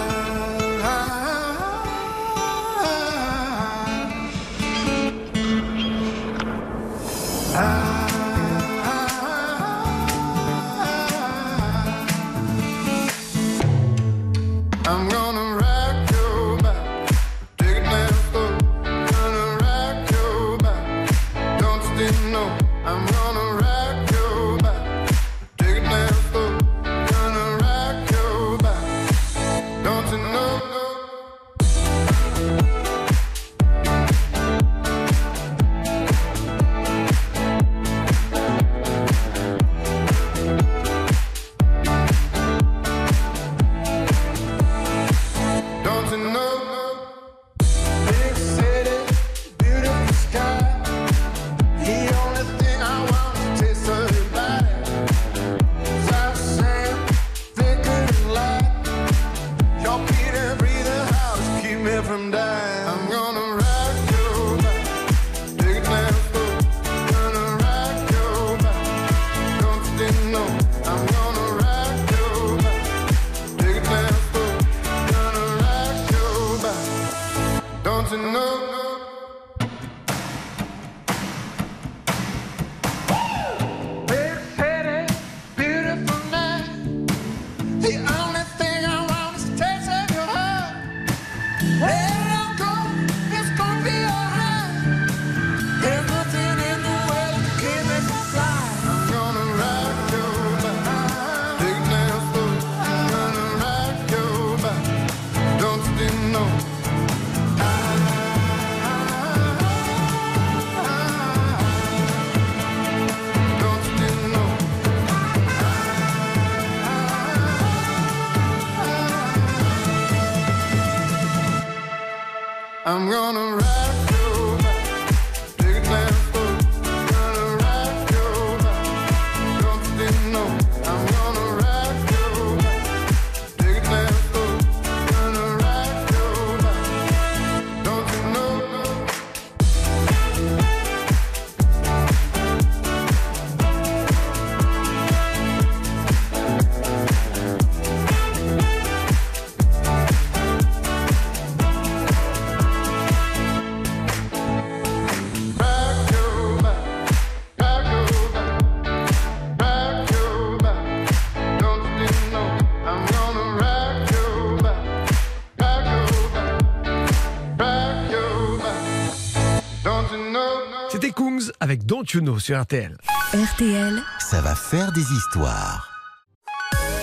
Know sur RTL. RTL, Ça va faire des histoires.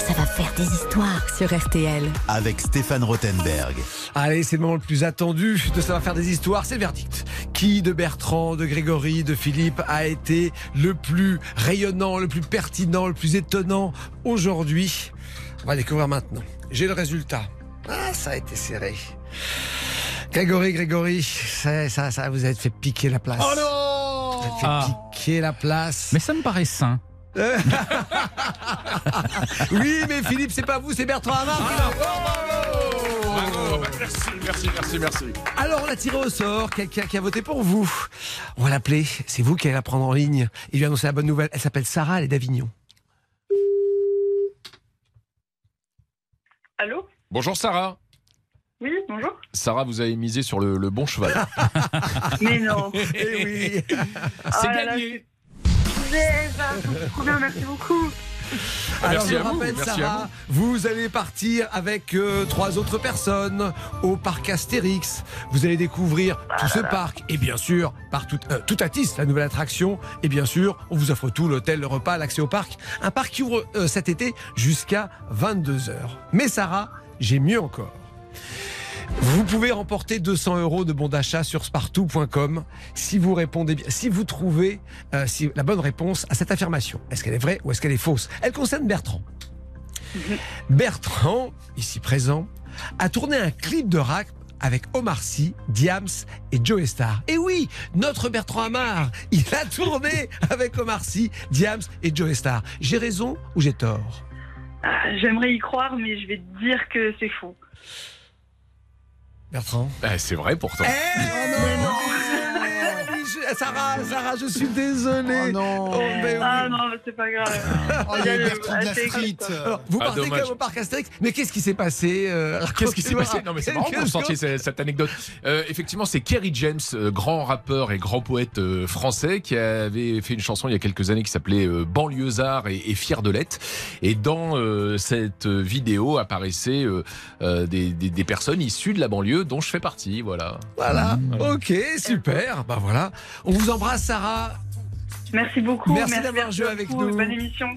ça va faire des histoires sur RTL. Avec Stéphane Rothenberg. Allez, c'est le moment le plus attendu de ça va faire des histoires, c'est le verdict. Qui de Bertrand, de Grégory, de Philippe a été le plus rayonnant, le plus pertinent, le plus étonnant aujourd'hui? On va découvrir maintenant. J'ai le résultat. Ah, ça a été serré. Grégory, Grégory, ça, ça, ça vous a fait piquer la place. Oh non avez fait Ah. piquer la place. Mais ça me paraît sain. Oui, mais Philippe, c'est pas vous, c'est Bertrand Hamar qui l'a. Bravo, merci, merci, merci, merci. Alors, on l'a tiré au sort, quelqu'un qui a voté pour vous. On va l'appeler, c'est vous qui allez la prendre en ligne et lui annoncer la bonne nouvelle. Elle s'appelle Sarah, elle est d'Avignon. Allô? Bonjour Sarah. Oui, bonjour. Sarah, vous avez misé sur le, le bon cheval. Mais non. Eh oui C'est Oh là là, gagné. Ah, c'est trop bien, merci beaucoup. Alors, Merci je vous, rappelle, Sarah, vous. allez partir avec euh, trois autres personnes au parc Astérix. Vous allez découvrir tout ce parc et bien sûr, par tout, euh, tout Atis, la nouvelle attraction. Et bien sûr, on vous offre tout, l'hôtel, le repas, l'accès au parc. Un parc qui ouvre euh, cet été jusqu'à 22h. Mais Sarah, j'ai mieux encore. Vous pouvez remporter 200 euros de bons d'achat sur spartou.com si vous répondez bien, si vous trouvez euh, si, la bonne réponse à cette affirmation. Est-ce qu'elle est vraie ou est-ce qu'elle est fausse? Elle concerne Bertrand. Bertrand, ici présent, a tourné un clip de rap avec Omar Sy, Diams et Joe Star. Et oui, notre Bertrand Amar, il a tourné avec Omar Sy, Diams et Joe Star. J'ai raison ou j'ai tort? Ah, J'aimerais y croire, mais je vais te dire que c'est faux. Bertrand? Eh, c'est vrai pourtant. Eh non, désolé. Je- Sarah, Sarah, je suis désolé. Oh non. Oh, mais oui. Ah non, mais c'est pas grave. Oh, il y a Allez, Bertrand de la écoute, Alors, vous Ah, partez dommage. même au parc Astérix, mais qu'est-ce qui s'est passé euh, Qu'est-ce qui s'est passé? Non mais c'est marrant que vous sortiez cette, cette anecdote. Euh, effectivement, c'est Kerry James, euh, grand rappeur et grand poète français, qui avait fait une chanson il y a quelques années qui s'appelait euh, Banlieusard et, et fier de l'être. Et dans euh, cette vidéo apparaissaient euh, euh, des, des- des personnes issues de la banlieue, dont je fais partie. Voilà. Voilà, ok, super. Bah voilà, on vous embrasse, Sarah. Merci beaucoup. Merci d'avoir à joué avec nous. Bonne émission.